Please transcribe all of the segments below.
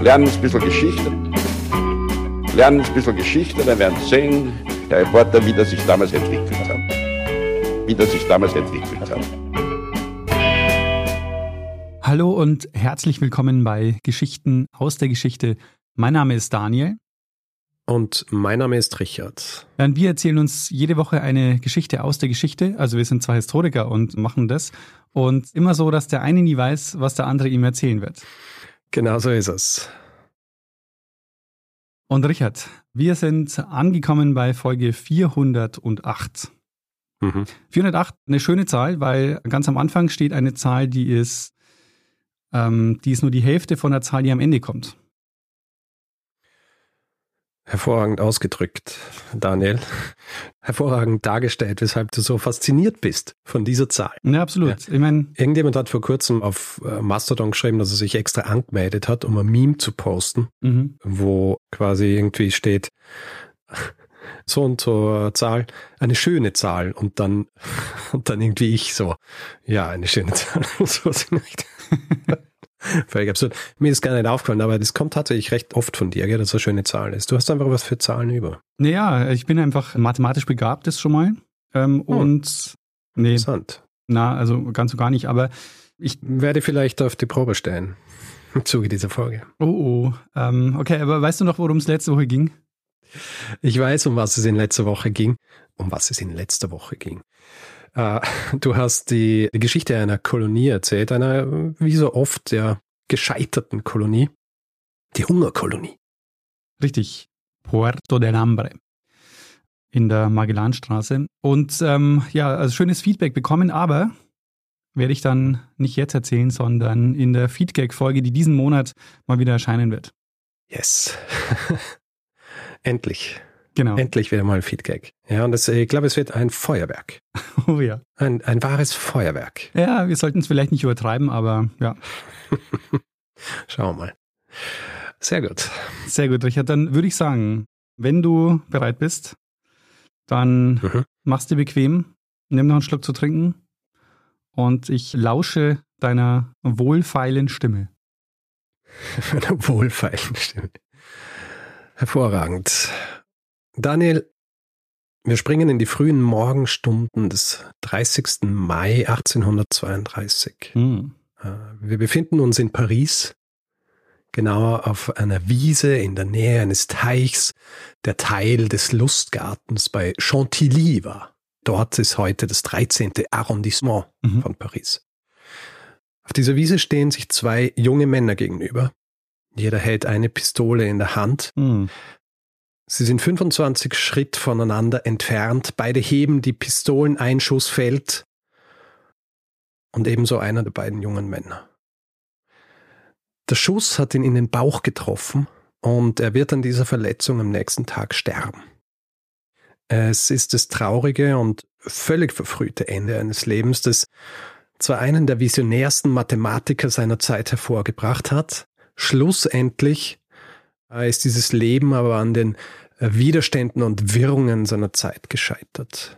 lernen ein bisschen Geschichte. Lernen ein bisschen Geschichte, dann werden Sie sehen, der Reporter, wie das sich damals entwickelt hat. Wie das sich damals entwickelt hat. Hallo und herzlich willkommen bei Geschichten aus der Geschichte. Mein Name ist Daniel. Und mein Name ist Richard. Und wir erzählen uns jede Woche eine Geschichte aus der Geschichte. Also wir sind zwei Historiker und machen das. Und immer so, dass der eine nie weiß, was der andere ihm erzählen wird. Genau so ist es. Und Richard, wir sind angekommen bei Folge 408. Mhm. 408, eine schöne Zahl, weil ganz am Anfang steht eine Zahl, die ist, ähm, die ist nur die Hälfte von der Zahl, die am Ende kommt. Hervorragend ausgedrückt, Daniel. Hervorragend dargestellt, weshalb du so fasziniert bist von dieser Zahl. Ja, absolut. Ja. Ich meine, irgendjemand hat vor kurzem auf äh, Mastodon geschrieben, dass er sich extra angemeldet hat, um ein Meme zu posten, mhm. wo quasi irgendwie steht, so und so Zahl, eine schöne Zahl und dann, und dann irgendwie ich so, ja, eine schöne Zahl. so nicht. Völlig absurd. Mir ist gar nicht aufgefallen, aber das kommt tatsächlich recht oft von dir, gell, dass das eine schöne Zahl ist. Du hast einfach was für Zahlen über. Naja, ich bin einfach mathematisch begabt, ist schon mal. Ähm, oh. Und nee. Interessant. Na, also ganz so gar nicht, aber ich werde vielleicht auf die Probe stellen im Zuge dieser Folge. Oh, oh. Ähm, okay, aber weißt du noch, worum es letzte Woche ging? Ich weiß, um was es in letzter Woche ging. Um was es in letzter Woche ging. Äh, du hast die, die Geschichte einer Kolonie erzählt, einer wie so oft der gescheiterten Kolonie, die Hungerkolonie. Richtig, Puerto del Hambre in der Magellanstraße. Und ähm, ja, also schönes Feedback bekommen, aber werde ich dann nicht jetzt erzählen, sondern in der Feedback-Folge, die diesen Monat mal wieder erscheinen wird. Yes. Endlich. Genau. Endlich wieder mal ein Feedback. Ja, und das, ich glaube, es wird ein Feuerwerk. Oh ja. Ein, ein wahres Feuerwerk. Ja, wir sollten es vielleicht nicht übertreiben, aber ja. Schauen wir mal. Sehr gut. Sehr gut, Richard. Dann würde ich sagen, wenn du bereit bist, dann mhm. machst du bequem, nimm noch einen Schluck zu trinken und ich lausche deiner wohlfeilen Stimme. Meiner wohlfeilen Stimme. Hervorragend. Daniel, wir springen in die frühen Morgenstunden des 30. Mai 1832. Hm. Äh, wir befinden uns in Paris, genauer auf einer Wiese in der Nähe eines Teichs, der Teil des Lustgartens bei Chantilly war. Dort ist heute das 13. Arrondissement mhm. von Paris. Auf dieser Wiese stehen sich zwei junge Männer gegenüber. Jeder hält eine Pistole in der Hand. Mhm. Sie sind 25 Schritt voneinander entfernt. Beide heben die Pistoleneinschuss fällt. Und ebenso einer der beiden jungen Männer. Der Schuss hat ihn in den Bauch getroffen und er wird an dieser Verletzung am nächsten Tag sterben. Es ist das traurige und völlig verfrühte Ende eines Lebens, das zwar einen der visionärsten Mathematiker seiner Zeit hervorgebracht hat, schlussendlich ist dieses Leben aber an den äh, Widerständen und Wirrungen seiner Zeit gescheitert.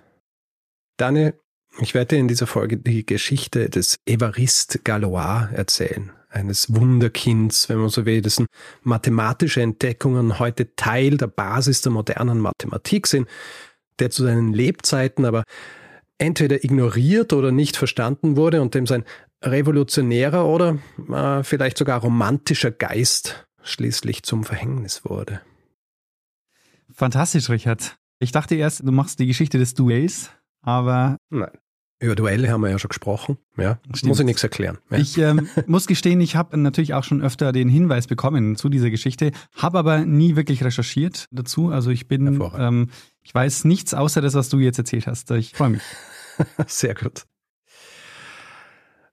Daniel, ich werde dir in dieser Folge die Geschichte des Evariste Galois erzählen, eines Wunderkinds, wenn man so will, dessen mathematische Entdeckungen heute Teil der Basis der modernen Mathematik sind, der zu seinen Lebzeiten aber entweder ignoriert oder nicht verstanden wurde und dem sein revolutionärer oder äh, vielleicht sogar romantischer Geist schließlich zum Verhängnis wurde. Fantastisch, Richard. Ich dachte erst, du machst die Geschichte des Duells, aber. Nein. Über Duelle haben wir ja schon gesprochen. Ja, Stimmt. muss ich nichts erklären. Ja. Ich ähm, muss gestehen, ich habe natürlich auch schon öfter den Hinweis bekommen zu dieser Geschichte, habe aber nie wirklich recherchiert dazu. Also ich bin, ähm, ich weiß nichts außer das, was du jetzt erzählt hast. Ich freue mich. Sehr gut.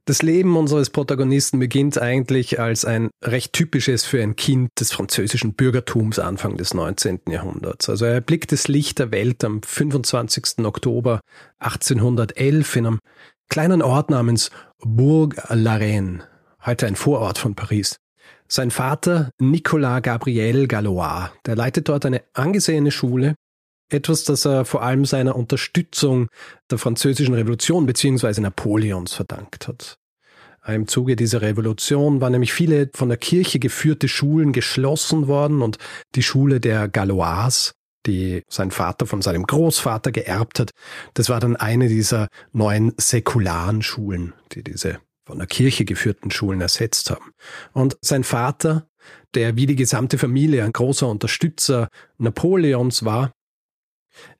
Das Leben unseres Protagonisten beginnt eigentlich als ein recht typisches für ein Kind des französischen Bürgertums Anfang des 19. Jahrhunderts. Also er erblickt das Licht der Welt am 25. Oktober 1811 in einem kleinen Ort namens Bourg-la-Reine, heute ein Vorort von Paris. Sein Vater, Nicolas Gabriel Gallois, der leitet dort eine angesehene Schule, etwas, das er vor allem seiner Unterstützung der französischen Revolution bzw. Napoleons verdankt hat. Im Zuge dieser Revolution waren nämlich viele von der Kirche geführte Schulen geschlossen worden und die Schule der Galois, die sein Vater von seinem Großvater geerbt hat, das war dann eine dieser neuen säkularen Schulen, die diese von der Kirche geführten Schulen ersetzt haben. Und sein Vater, der wie die gesamte Familie ein großer Unterstützer Napoleons war,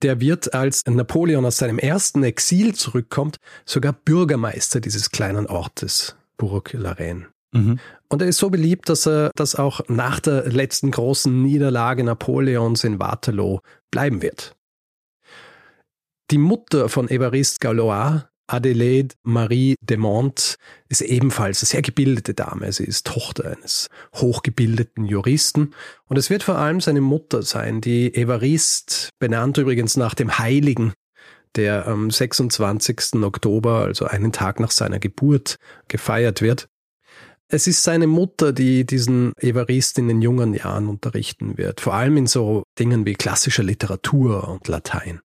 der wird, als Napoleon aus seinem ersten Exil zurückkommt, sogar Bürgermeister dieses kleinen Ortes, Bourg la Reine. Mhm. Und er ist so beliebt, dass er das auch nach der letzten großen Niederlage Napoleons in Waterloo bleiben wird. Die Mutter von Évariste Galois Adelaide Marie de Mont ist ebenfalls eine sehr gebildete Dame. Sie ist Tochter eines hochgebildeten Juristen. Und es wird vor allem seine Mutter sein, die Evariste, benannt übrigens nach dem Heiligen, der am 26. Oktober, also einen Tag nach seiner Geburt, gefeiert wird. Es ist seine Mutter, die diesen Evarist in den jungen Jahren unterrichten wird, vor allem in so Dingen wie klassischer Literatur und Latein.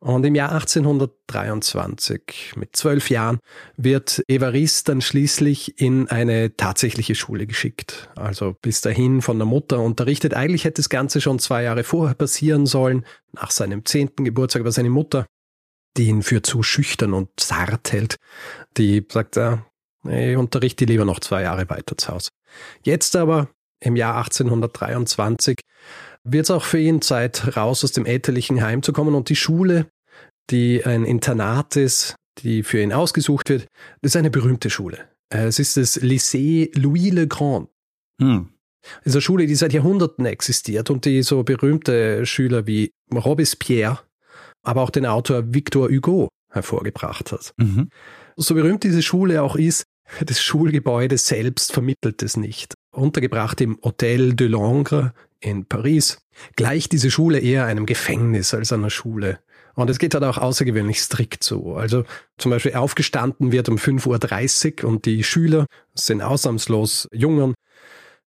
Und im Jahr 1823, mit zwölf Jahren, wird Evarist dann schließlich in eine tatsächliche Schule geschickt. Also bis dahin von der Mutter unterrichtet. Eigentlich hätte das Ganze schon zwei Jahre vorher passieren sollen, nach seinem zehnten Geburtstag, aber seine Mutter, die ihn für zu schüchtern und zart hält, die sagt, ja, ich unterrichte lieber noch zwei Jahre weiter zu Hause. Jetzt aber, im Jahr 1823, wird es auch für ihn Zeit, raus aus dem elterlichen Heim zu kommen und die Schule, die ein Internat ist, die für ihn ausgesucht wird, ist eine berühmte Schule. Es ist das Lycée Louis le Grand. Hm. Es ist eine Schule, die seit Jahrhunderten existiert und die so berühmte Schüler wie Robespierre, aber auch den Autor Victor Hugo hervorgebracht hat. Mhm. So berühmt diese Schule auch ist, das Schulgebäude selbst vermittelt es nicht. Untergebracht im Hotel de Langres in Paris, gleicht diese Schule eher einem Gefängnis als einer Schule. Und es geht halt auch außergewöhnlich strikt so. Also zum Beispiel aufgestanden wird um 5.30 Uhr und die Schüler sind ausnahmslos Jungen.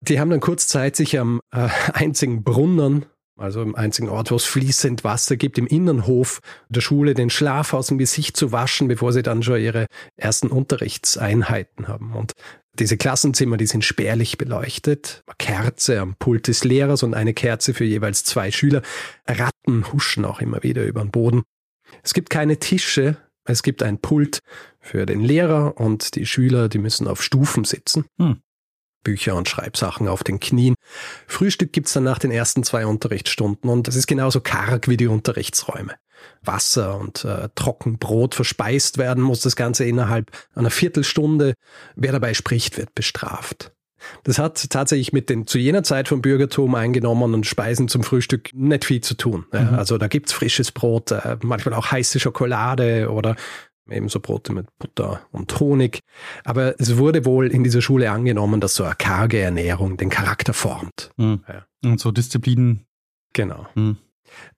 Die haben dann kurz Zeit, sich am äh, einzigen Brunnen also im einzigen Ort, wo es fließend Wasser gibt, im Innenhof der Schule den Schlaf aus dem Gesicht zu waschen, bevor sie dann schon ihre ersten Unterrichtseinheiten haben. Und diese Klassenzimmer, die sind spärlich beleuchtet. Kerze am Pult des Lehrers und eine Kerze für jeweils zwei Schüler. Ratten huschen auch immer wieder über den Boden. Es gibt keine Tische. Es gibt ein Pult für den Lehrer und die Schüler, die müssen auf Stufen sitzen. Hm. Bücher und Schreibsachen auf den Knien. Frühstück gibt's dann nach den ersten zwei Unterrichtsstunden und es ist genauso karg wie die Unterrichtsräume. Wasser und äh, Trockenbrot verspeist werden muss das Ganze innerhalb einer Viertelstunde. Wer dabei spricht, wird bestraft. Das hat tatsächlich mit den zu jener Zeit vom Bürgertum eingenommenen Speisen zum Frühstück nicht viel zu tun. Mhm. Also da gibt's frisches Brot, äh, manchmal auch heiße Schokolade oder ebenso Brote mit Butter und Honig. Aber es wurde wohl in dieser Schule angenommen, dass so eine karge Ernährung den Charakter formt. Mhm. Ja. Und so Disziplinen. Genau. Mhm.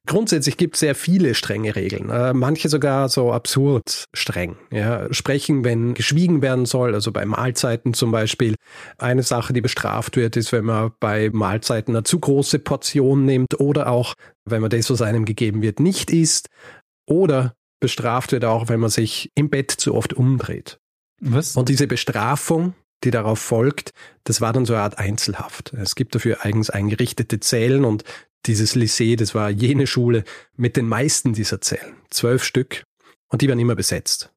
Grundsätzlich gibt es sehr viele strenge Regeln, äh, manche sogar so absurd streng. Ja. Sprechen, wenn geschwiegen werden soll, also bei Mahlzeiten zum Beispiel. Eine Sache, die bestraft wird, ist, wenn man bei Mahlzeiten eine zu große Portion nimmt oder auch, wenn man das, was einem gegeben wird, nicht isst. Oder bestraft wird auch, wenn man sich im Bett zu oft umdreht. Was? Und diese Bestrafung, die darauf folgt, das war dann so eine Art Einzelhaft. Es gibt dafür eigens eingerichtete Zellen und dieses Lycée, das war jene Schule mit den meisten dieser Zellen. Zwölf Stück. Und die werden immer besetzt.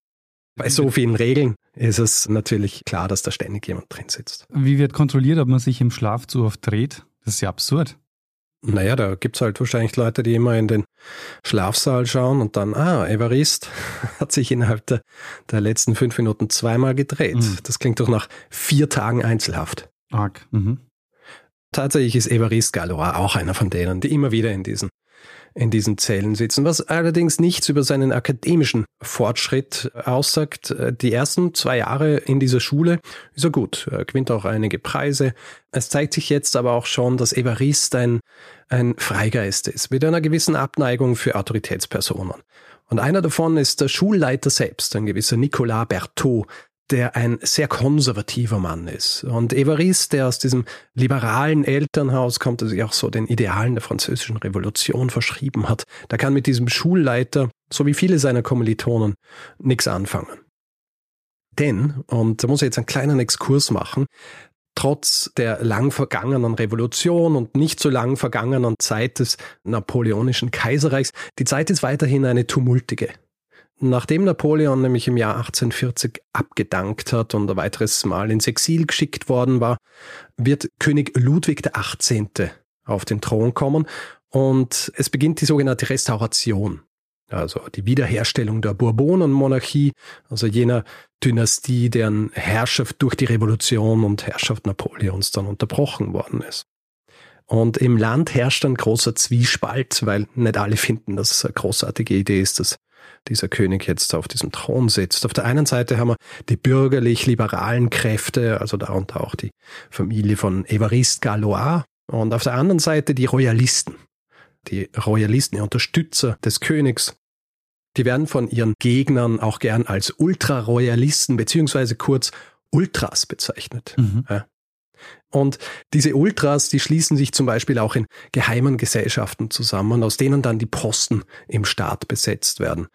Bei so vielen Regeln ist es natürlich klar, dass da ständig jemand drin sitzt. Wie wird kontrolliert, ob man sich im Schlaf zu oft dreht? Das ist ja absurd. Naja, da gibt's halt wahrscheinlich Leute, die immer in den Schlafsaal schauen und dann, ah, Evarist hat sich innerhalb der, der letzten fünf Minuten zweimal gedreht. Mhm. Das klingt doch nach vier Tagen Einzelhaft. Arg. Mhm. Tatsächlich ist Evarist Galois auch einer von denen, die immer wieder in diesen in diesen Zellen sitzen, was allerdings nichts über seinen akademischen Fortschritt aussagt. Die ersten zwei Jahre in dieser Schule ist er gut, er gewinnt auch einige Preise. Es zeigt sich jetzt aber auch schon, dass Evarist ein, ein Freigeist ist, mit einer gewissen Abneigung für Autoritätspersonen. Und einer davon ist der Schulleiter selbst, ein gewisser Nicolas Berthaud, der ein sehr konservativer Mann ist. Und Évariste, der aus diesem liberalen Elternhaus kommt, der sich auch so den Idealen der französischen Revolution verschrieben hat, der kann mit diesem Schulleiter, so wie viele seiner Kommilitonen, nichts anfangen. Denn, und da muss ich jetzt einen kleinen Exkurs machen, trotz der lang vergangenen Revolution und nicht so lang vergangenen Zeit des napoleonischen Kaiserreichs, die Zeit ist weiterhin eine tumultige. Nachdem Napoleon nämlich im Jahr 1840 abgedankt hat und ein weiteres Mal ins Exil geschickt worden war, wird König Ludwig XVIII. auf den Thron kommen und es beginnt die sogenannte Restauration also die Wiederherstellung der Bourbonenmonarchie, also jener Dynastie, deren Herrschaft durch die Revolution und Herrschaft Napoleons dann unterbrochen worden ist. Und im Land herrscht ein großer Zwiespalt, weil nicht alle finden, dass es eine großartige Idee ist, dass dieser König jetzt auf diesem Thron sitzt. Auf der einen Seite haben wir die bürgerlich-liberalen Kräfte, also darunter auch die Familie von Évariste Galois, und auf der anderen Seite die Royalisten, die Royalisten, die Unterstützer des Königs, die werden von ihren Gegnern auch gern als Ultraroyalisten beziehungsweise kurz Ultras bezeichnet. Mhm. Ja. Und diese Ultras, die schließen sich zum Beispiel auch in geheimen Gesellschaften zusammen, aus denen dann die Posten im Staat besetzt werden.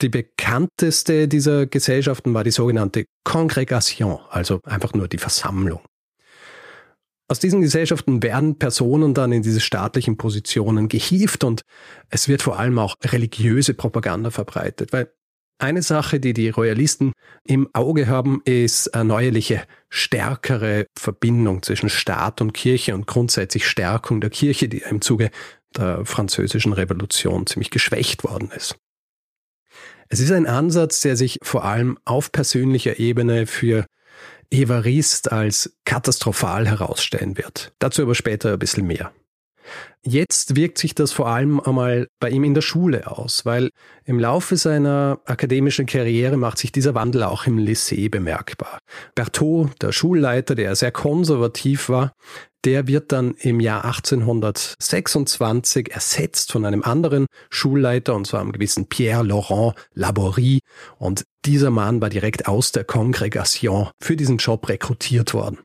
Die bekannteste dieser Gesellschaften war die sogenannte Congregation, also einfach nur die Versammlung. Aus diesen Gesellschaften werden Personen dann in diese staatlichen Positionen gehievt und es wird vor allem auch religiöse Propaganda verbreitet, weil eine Sache, die die Royalisten im Auge haben, ist eine neuerliche, stärkere Verbindung zwischen Staat und Kirche und grundsätzlich Stärkung der Kirche, die im Zuge der französischen Revolution ziemlich geschwächt worden ist. Es ist ein Ansatz, der sich vor allem auf persönlicher Ebene für Evarist als katastrophal herausstellen wird. Dazu aber später ein bisschen mehr. Jetzt wirkt sich das vor allem einmal bei ihm in der Schule aus, weil im Laufe seiner akademischen Karriere macht sich dieser Wandel auch im Lycée bemerkbar. Berthaud, der Schulleiter, der sehr konservativ war, der wird dann im Jahr 1826 ersetzt von einem anderen Schulleiter, und zwar einem gewissen Pierre Laurent Laborie. Und dieser Mann war direkt aus der Kongregation für diesen Job rekrutiert worden.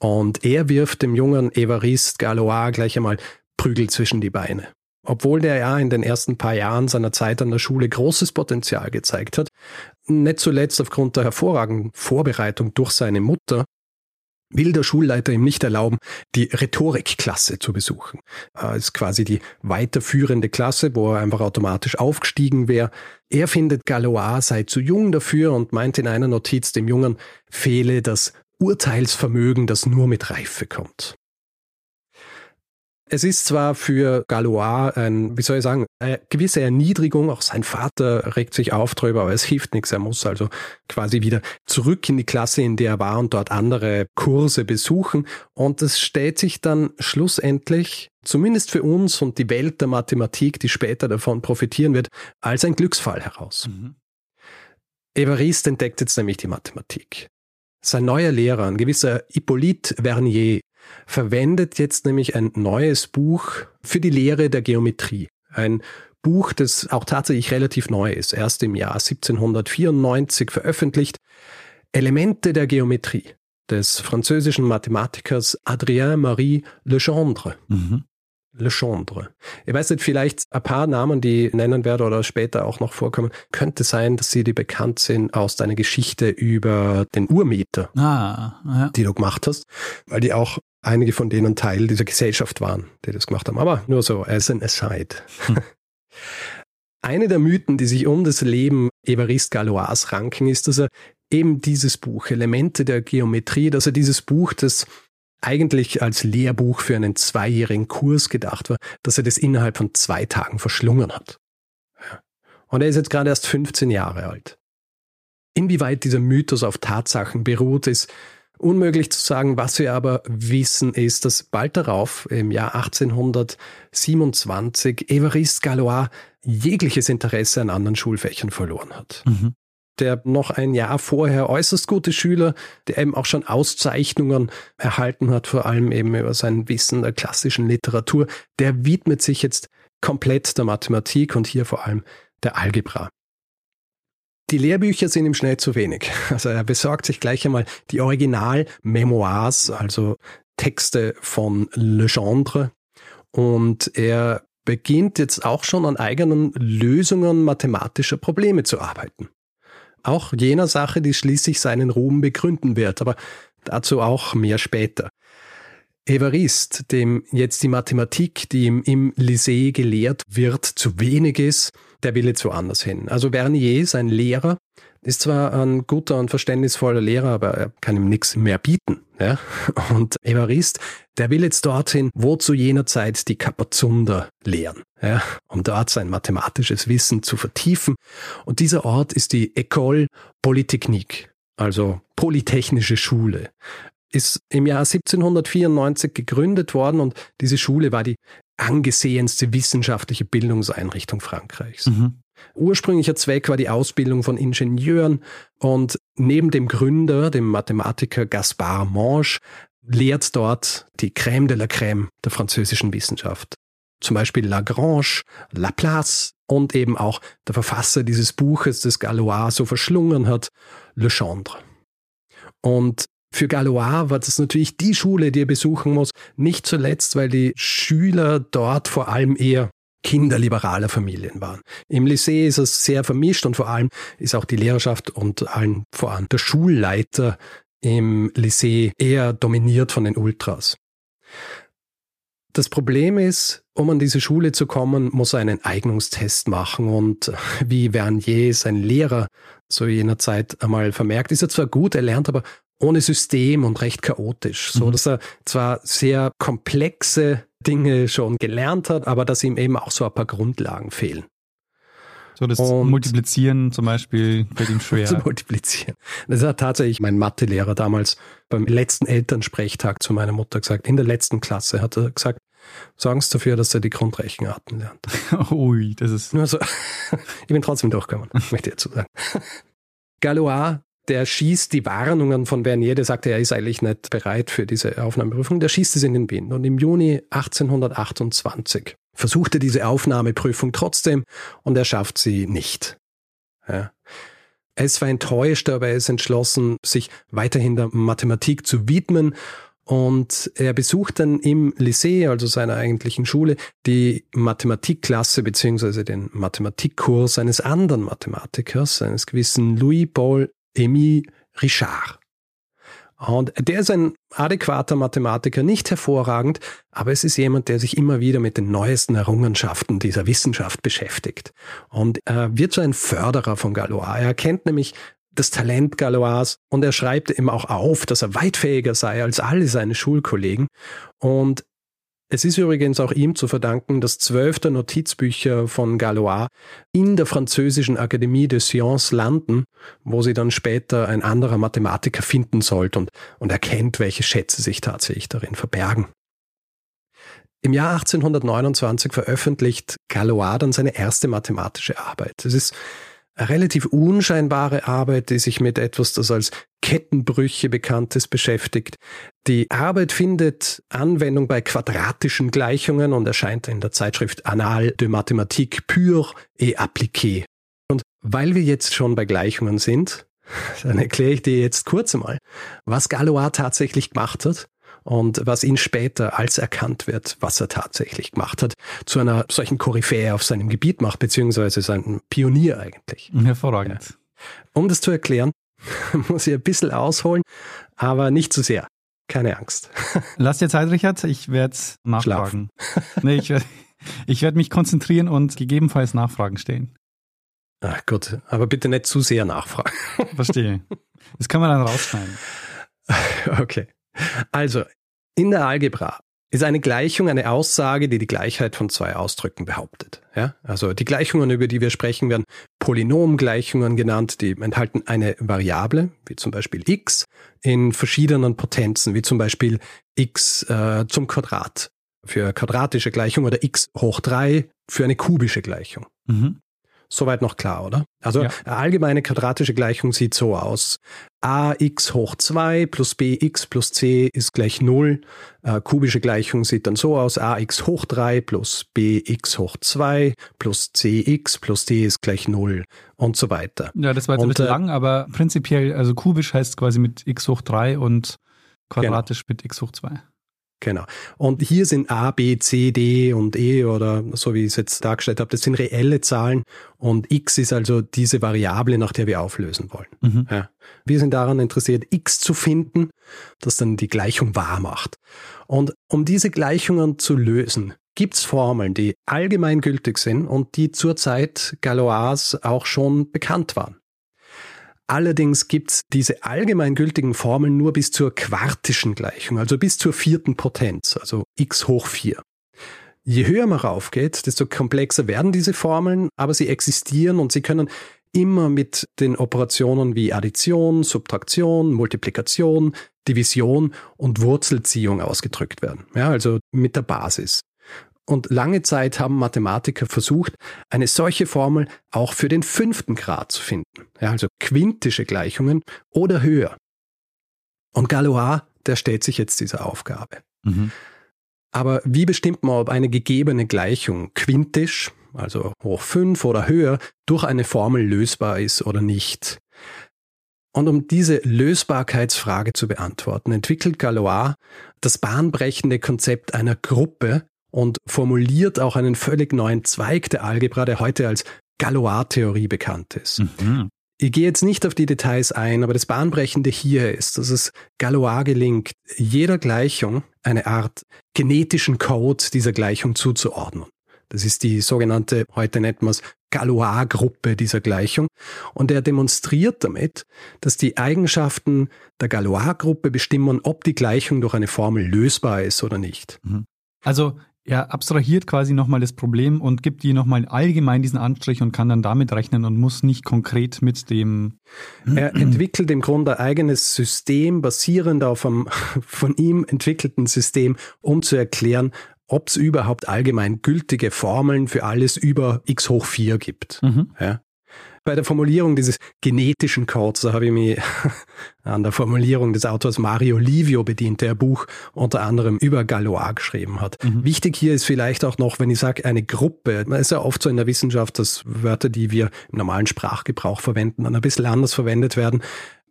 Und er wirft dem jungen Evariste Galois gleich einmal Prügel zwischen die Beine. Obwohl der ja in den ersten paar Jahren seiner Zeit an der Schule großes Potenzial gezeigt hat, nicht zuletzt aufgrund der hervorragenden Vorbereitung durch seine Mutter, will der Schulleiter ihm nicht erlauben, die Rhetorikklasse zu besuchen. Das ist quasi die weiterführende Klasse, wo er einfach automatisch aufgestiegen wäre. Er findet Galois sei zu jung dafür und meint in einer Notiz, dem Jungen fehle das Urteilsvermögen, das nur mit Reife kommt. Es ist zwar für Galois ein, wie soll ich sagen, eine gewisse Erniedrigung, auch sein Vater regt sich auf drüber, aber es hilft nichts. Er muss also quasi wieder zurück in die Klasse, in der er war und dort andere Kurse besuchen. Und es stellt sich dann schlussendlich, zumindest für uns und die Welt der Mathematik, die später davon profitieren wird, als ein Glücksfall heraus. Mhm. Evariste entdeckt jetzt nämlich die Mathematik. Sein neuer Lehrer, ein gewisser Hippolyte Vernier, verwendet jetzt nämlich ein neues Buch für die Lehre der Geometrie. Ein Buch, das auch tatsächlich relativ neu ist, erst im Jahr 1794 veröffentlicht. Elemente der Geometrie des französischen Mathematikers Adrien Marie Legendre. Mhm. Legendre. Ich weiß nicht, vielleicht ein paar Namen, die ich nennen werde oder später auch noch vorkommen. Könnte sein, dass sie die bekannt sind aus deiner Geschichte über den Urmeter, ah, ja. die du gemacht hast, weil die auch einige von denen Teil dieser Gesellschaft waren, die das gemacht haben. Aber nur so as an aside. Hm. Eine der Mythen, die sich um das Leben Evariste Galois ranken, ist, dass er eben dieses Buch, Elemente der Geometrie, dass er dieses Buch, das eigentlich als Lehrbuch für einen zweijährigen Kurs gedacht war, dass er das innerhalb von zwei Tagen verschlungen hat. Und er ist jetzt gerade erst 15 Jahre alt. Inwieweit dieser Mythos auf Tatsachen beruht, ist Unmöglich zu sagen, was wir aber wissen, ist, dass bald darauf, im Jahr 1827, Évariste Galois jegliches Interesse an anderen Schulfächern verloren hat. Mhm. Der noch ein Jahr vorher äußerst gute Schüler, der eben auch schon Auszeichnungen erhalten hat, vor allem eben über sein Wissen der klassischen Literatur, der widmet sich jetzt komplett der Mathematik und hier vor allem der Algebra. Die Lehrbücher sind ihm schnell zu wenig. Also er besorgt sich gleich einmal die Original-Memoirs, also Texte von Legendre. Und er beginnt jetzt auch schon an eigenen Lösungen mathematischer Probleme zu arbeiten. Auch jener Sache, die schließlich seinen Ruhm begründen wird. Aber dazu auch mehr später. Evariste, dem jetzt die Mathematik, die ihm im Lycée gelehrt wird, zu wenig ist, der will jetzt woanders hin. Also Vernier, sein Lehrer, ist zwar ein guter und verständnisvoller Lehrer, aber er kann ihm nichts mehr bieten. Ja? Und Evariste, der will jetzt dorthin, wo zu jener Zeit die Kapazunder lehren, ja? um dort sein mathematisches Wissen zu vertiefen. Und dieser Ort ist die École Polytechnique, also Polytechnische Schule ist im Jahr 1794 gegründet worden und diese Schule war die angesehenste wissenschaftliche Bildungseinrichtung Frankreichs. Mhm. Ursprünglicher Zweck war die Ausbildung von Ingenieuren und neben dem Gründer, dem Mathematiker Gaspard Monge, lehrt dort die Crème de la Crème der französischen Wissenschaft. Zum Beispiel Lagrange, Laplace und eben auch der Verfasser dieses Buches, das Galois so verschlungen hat, Le Chambre. Und für Galois war das natürlich die Schule, die er besuchen muss, nicht zuletzt, weil die Schüler dort vor allem eher Kinder liberaler Familien waren. Im Lycée ist es sehr vermischt und vor allem ist auch die Lehrerschaft und allen voran der Schulleiter im Lycée eher dominiert von den Ultras. Das Problem ist, um an diese Schule zu kommen, muss er einen Eignungstest machen und wie Vernier, sein Lehrer, zu jener Zeit einmal vermerkt, ist er zwar gut, er lernt aber ohne System und recht chaotisch, so mhm. dass er zwar sehr komplexe Dinge schon gelernt hat, aber dass ihm eben auch so ein paar Grundlagen fehlen. So das und Multiplizieren zum Beispiel fällt ihm schwer. Zu multiplizieren. Das hat tatsächlich mein Mathelehrer damals beim letzten Elternsprechtag zu meiner Mutter gesagt. In der letzten Klasse hat er gesagt, sorgen Sie dafür, dass er die Grundrechenarten lernt. Ui, das ist... Nur so. ich bin trotzdem durchgekommen, möchte ich dazu sagen. Galois der schießt die Warnungen von Vernier, der sagte, er ist eigentlich nicht bereit für diese Aufnahmeprüfung, der schießt es in den Wind. Und im Juni 1828 versucht er diese Aufnahmeprüfung trotzdem und er schafft sie nicht. Ja. Ist zwar enttäuscht, aber er ist entschlossen, sich weiterhin der Mathematik zu widmen und er besucht dann im Lycée, also seiner eigentlichen Schule, die Mathematikklasse beziehungsweise den Mathematikkurs eines anderen Mathematikers, eines gewissen Louis-Paul Emile Richard. Und der ist ein adäquater Mathematiker, nicht hervorragend, aber es ist jemand, der sich immer wieder mit den neuesten Errungenschaften dieser Wissenschaft beschäftigt. Und er wird so ein Förderer von Galois. Er erkennt nämlich das Talent Galois und er schreibt ihm auch auf, dass er weit fähiger sei als alle seine Schulkollegen. Und es ist übrigens auch ihm zu verdanken, dass zwölf der Notizbücher von Galois in der französischen Akademie de Sciences landen, wo sie dann später ein anderer Mathematiker finden sollte und, und erkennt, welche Schätze sich tatsächlich darin verbergen. Im Jahr 1829 veröffentlicht Galois dann seine erste mathematische Arbeit. Es ist relativ unscheinbare Arbeit, die sich mit etwas, das als Kettenbrüche bekanntes beschäftigt. Die Arbeit findet Anwendung bei quadratischen Gleichungen und erscheint in der Zeitschrift Annales de Mathématique pure et appliquée. Und weil wir jetzt schon bei Gleichungen sind, dann erkläre ich dir jetzt kurz einmal, was Galois tatsächlich gemacht hat und was ihn später, als erkannt wird, was er tatsächlich gemacht hat, zu einer solchen Koryphäe auf seinem Gebiet macht, beziehungsweise sein Pionier eigentlich. Hervorragend. Ja. Um das zu erklären, muss ich ein bisschen ausholen, aber nicht zu sehr. Keine Angst. Lass dir Zeit, Richard. Ich werde nachfragen. nee, ich werde ich werd mich konzentrieren und gegebenenfalls Nachfragen stellen. Ach gut, aber bitte nicht zu sehr nachfragen. Verstehe. Das kann man dann rausschneiden. Okay. Also, in der Algebra ist eine Gleichung eine Aussage, die die Gleichheit von zwei Ausdrücken behauptet. Ja? Also die Gleichungen, über die wir sprechen, werden Polynomgleichungen genannt, die enthalten eine Variable, wie zum Beispiel x, in verschiedenen Potenzen, wie zum Beispiel x äh, zum Quadrat für quadratische Gleichung oder x hoch drei für eine kubische Gleichung. Mhm. Soweit noch klar, oder? Also ja. eine allgemeine quadratische Gleichung sieht so aus. Ax hoch 2 plus bx plus c ist gleich 0. Äh, kubische Gleichung sieht dann so aus. ax hoch 3 plus bx hoch 2 plus cx plus d ist gleich 0 und so weiter. Ja, das war jetzt und, ein bisschen äh, lang, aber prinzipiell, also kubisch heißt quasi mit x hoch 3 und quadratisch genau. mit x hoch 2. Genau. Und hier sind A, B, C, D und E oder so wie ich es jetzt dargestellt habe, das sind reelle Zahlen und X ist also diese Variable, nach der wir auflösen wollen. Mhm. Ja. Wir sind daran interessiert, X zu finden, das dann die Gleichung wahr macht. Und um diese Gleichungen zu lösen, gibt es Formeln, die allgemeingültig sind und die zur Zeit Galois auch schon bekannt waren. Allerdings gibt's diese allgemeingültigen Formeln nur bis zur quartischen Gleichung, also bis zur vierten Potenz, also x hoch 4. Je höher man raufgeht, desto komplexer werden diese Formeln, aber sie existieren und sie können immer mit den Operationen wie Addition, Subtraktion, Multiplikation, Division und Wurzelziehung ausgedrückt werden. Ja, also mit der Basis. Und lange Zeit haben Mathematiker versucht, eine solche Formel auch für den fünften Grad zu finden. Ja, also quintische Gleichungen oder höher. Und Galois, der stellt sich jetzt dieser Aufgabe. Mhm. Aber wie bestimmt man, ob eine gegebene Gleichung quintisch, also hoch 5 oder höher, durch eine Formel lösbar ist oder nicht? Und um diese Lösbarkeitsfrage zu beantworten, entwickelt Galois das bahnbrechende Konzept einer Gruppe, und formuliert auch einen völlig neuen Zweig der Algebra, der heute als Galois-Theorie bekannt ist. Mhm. Ich gehe jetzt nicht auf die Details ein, aber das Bahnbrechende hier ist, dass es Galois gelingt, jeder Gleichung eine Art genetischen Code dieser Gleichung zuzuordnen. Das ist die sogenannte, heute nennt man es Galois-Gruppe dieser Gleichung. Und er demonstriert damit, dass die Eigenschaften der Galois-Gruppe bestimmen, ob die Gleichung durch eine Formel lösbar ist oder nicht. Mhm. Also er abstrahiert quasi nochmal das Problem und gibt die nochmal allgemein diesen Anstrich und kann dann damit rechnen und muss nicht konkret mit dem. Er entwickelt im Grunde ein eigenes System basierend auf einem von ihm entwickelten System, um zu erklären, ob es überhaupt allgemein gültige Formeln für alles über x hoch 4 gibt. Mhm. Ja bei der Formulierung dieses genetischen Codes, da habe ich mich an der Formulierung des Autors Mario Livio bedient, der ein Buch unter anderem über Galois geschrieben hat. Mhm. Wichtig hier ist vielleicht auch noch, wenn ich sage eine Gruppe, man ist ja oft so in der Wissenschaft, dass Wörter, die wir im normalen Sprachgebrauch verwenden, dann ein bisschen anders verwendet werden.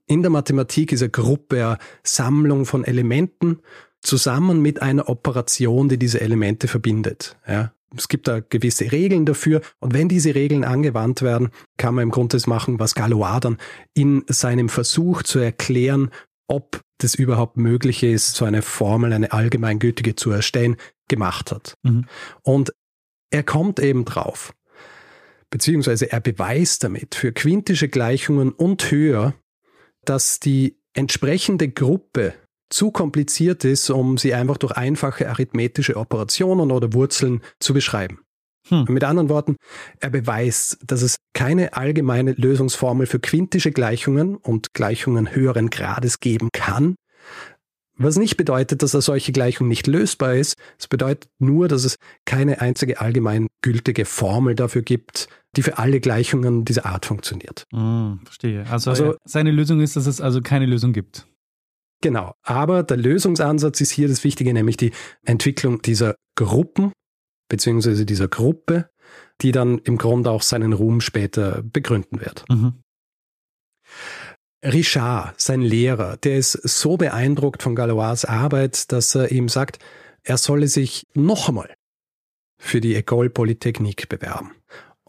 In der Mathematik ist eine Gruppe eine Sammlung von Elementen zusammen mit einer Operation, die diese Elemente verbindet. Ja, es gibt da gewisse Regeln dafür und wenn diese Regeln angewandt werden, kann man im Grunde das machen, was Galois dann in seinem Versuch zu erklären, ob das überhaupt möglich ist, so eine Formel, eine allgemeingültige zu erstellen, gemacht hat. Mhm. Und er kommt eben drauf, beziehungsweise er beweist damit für quintische Gleichungen und höher, dass die entsprechende Gruppe zu kompliziert ist, um sie einfach durch einfache arithmetische Operationen oder Wurzeln zu beschreiben. Hm. Mit anderen Worten, er beweist, dass es keine allgemeine Lösungsformel für quintische Gleichungen und Gleichungen höheren Grades geben kann, was nicht bedeutet, dass eine solche Gleichung nicht lösbar ist. Es bedeutet nur, dass es keine einzige allgemein gültige Formel dafür gibt, die für alle Gleichungen dieser Art funktioniert. Mm, verstehe. Also, also seine Lösung ist, dass es also keine Lösung gibt. Genau, aber der Lösungsansatz ist hier das Wichtige, nämlich die Entwicklung dieser Gruppen beziehungsweise dieser Gruppe, die dann im Grunde auch seinen Ruhm später begründen wird. Mhm. Richard, sein Lehrer, der ist so beeindruckt von Galois Arbeit, dass er ihm sagt, er solle sich noch einmal für die École Polytechnique bewerben.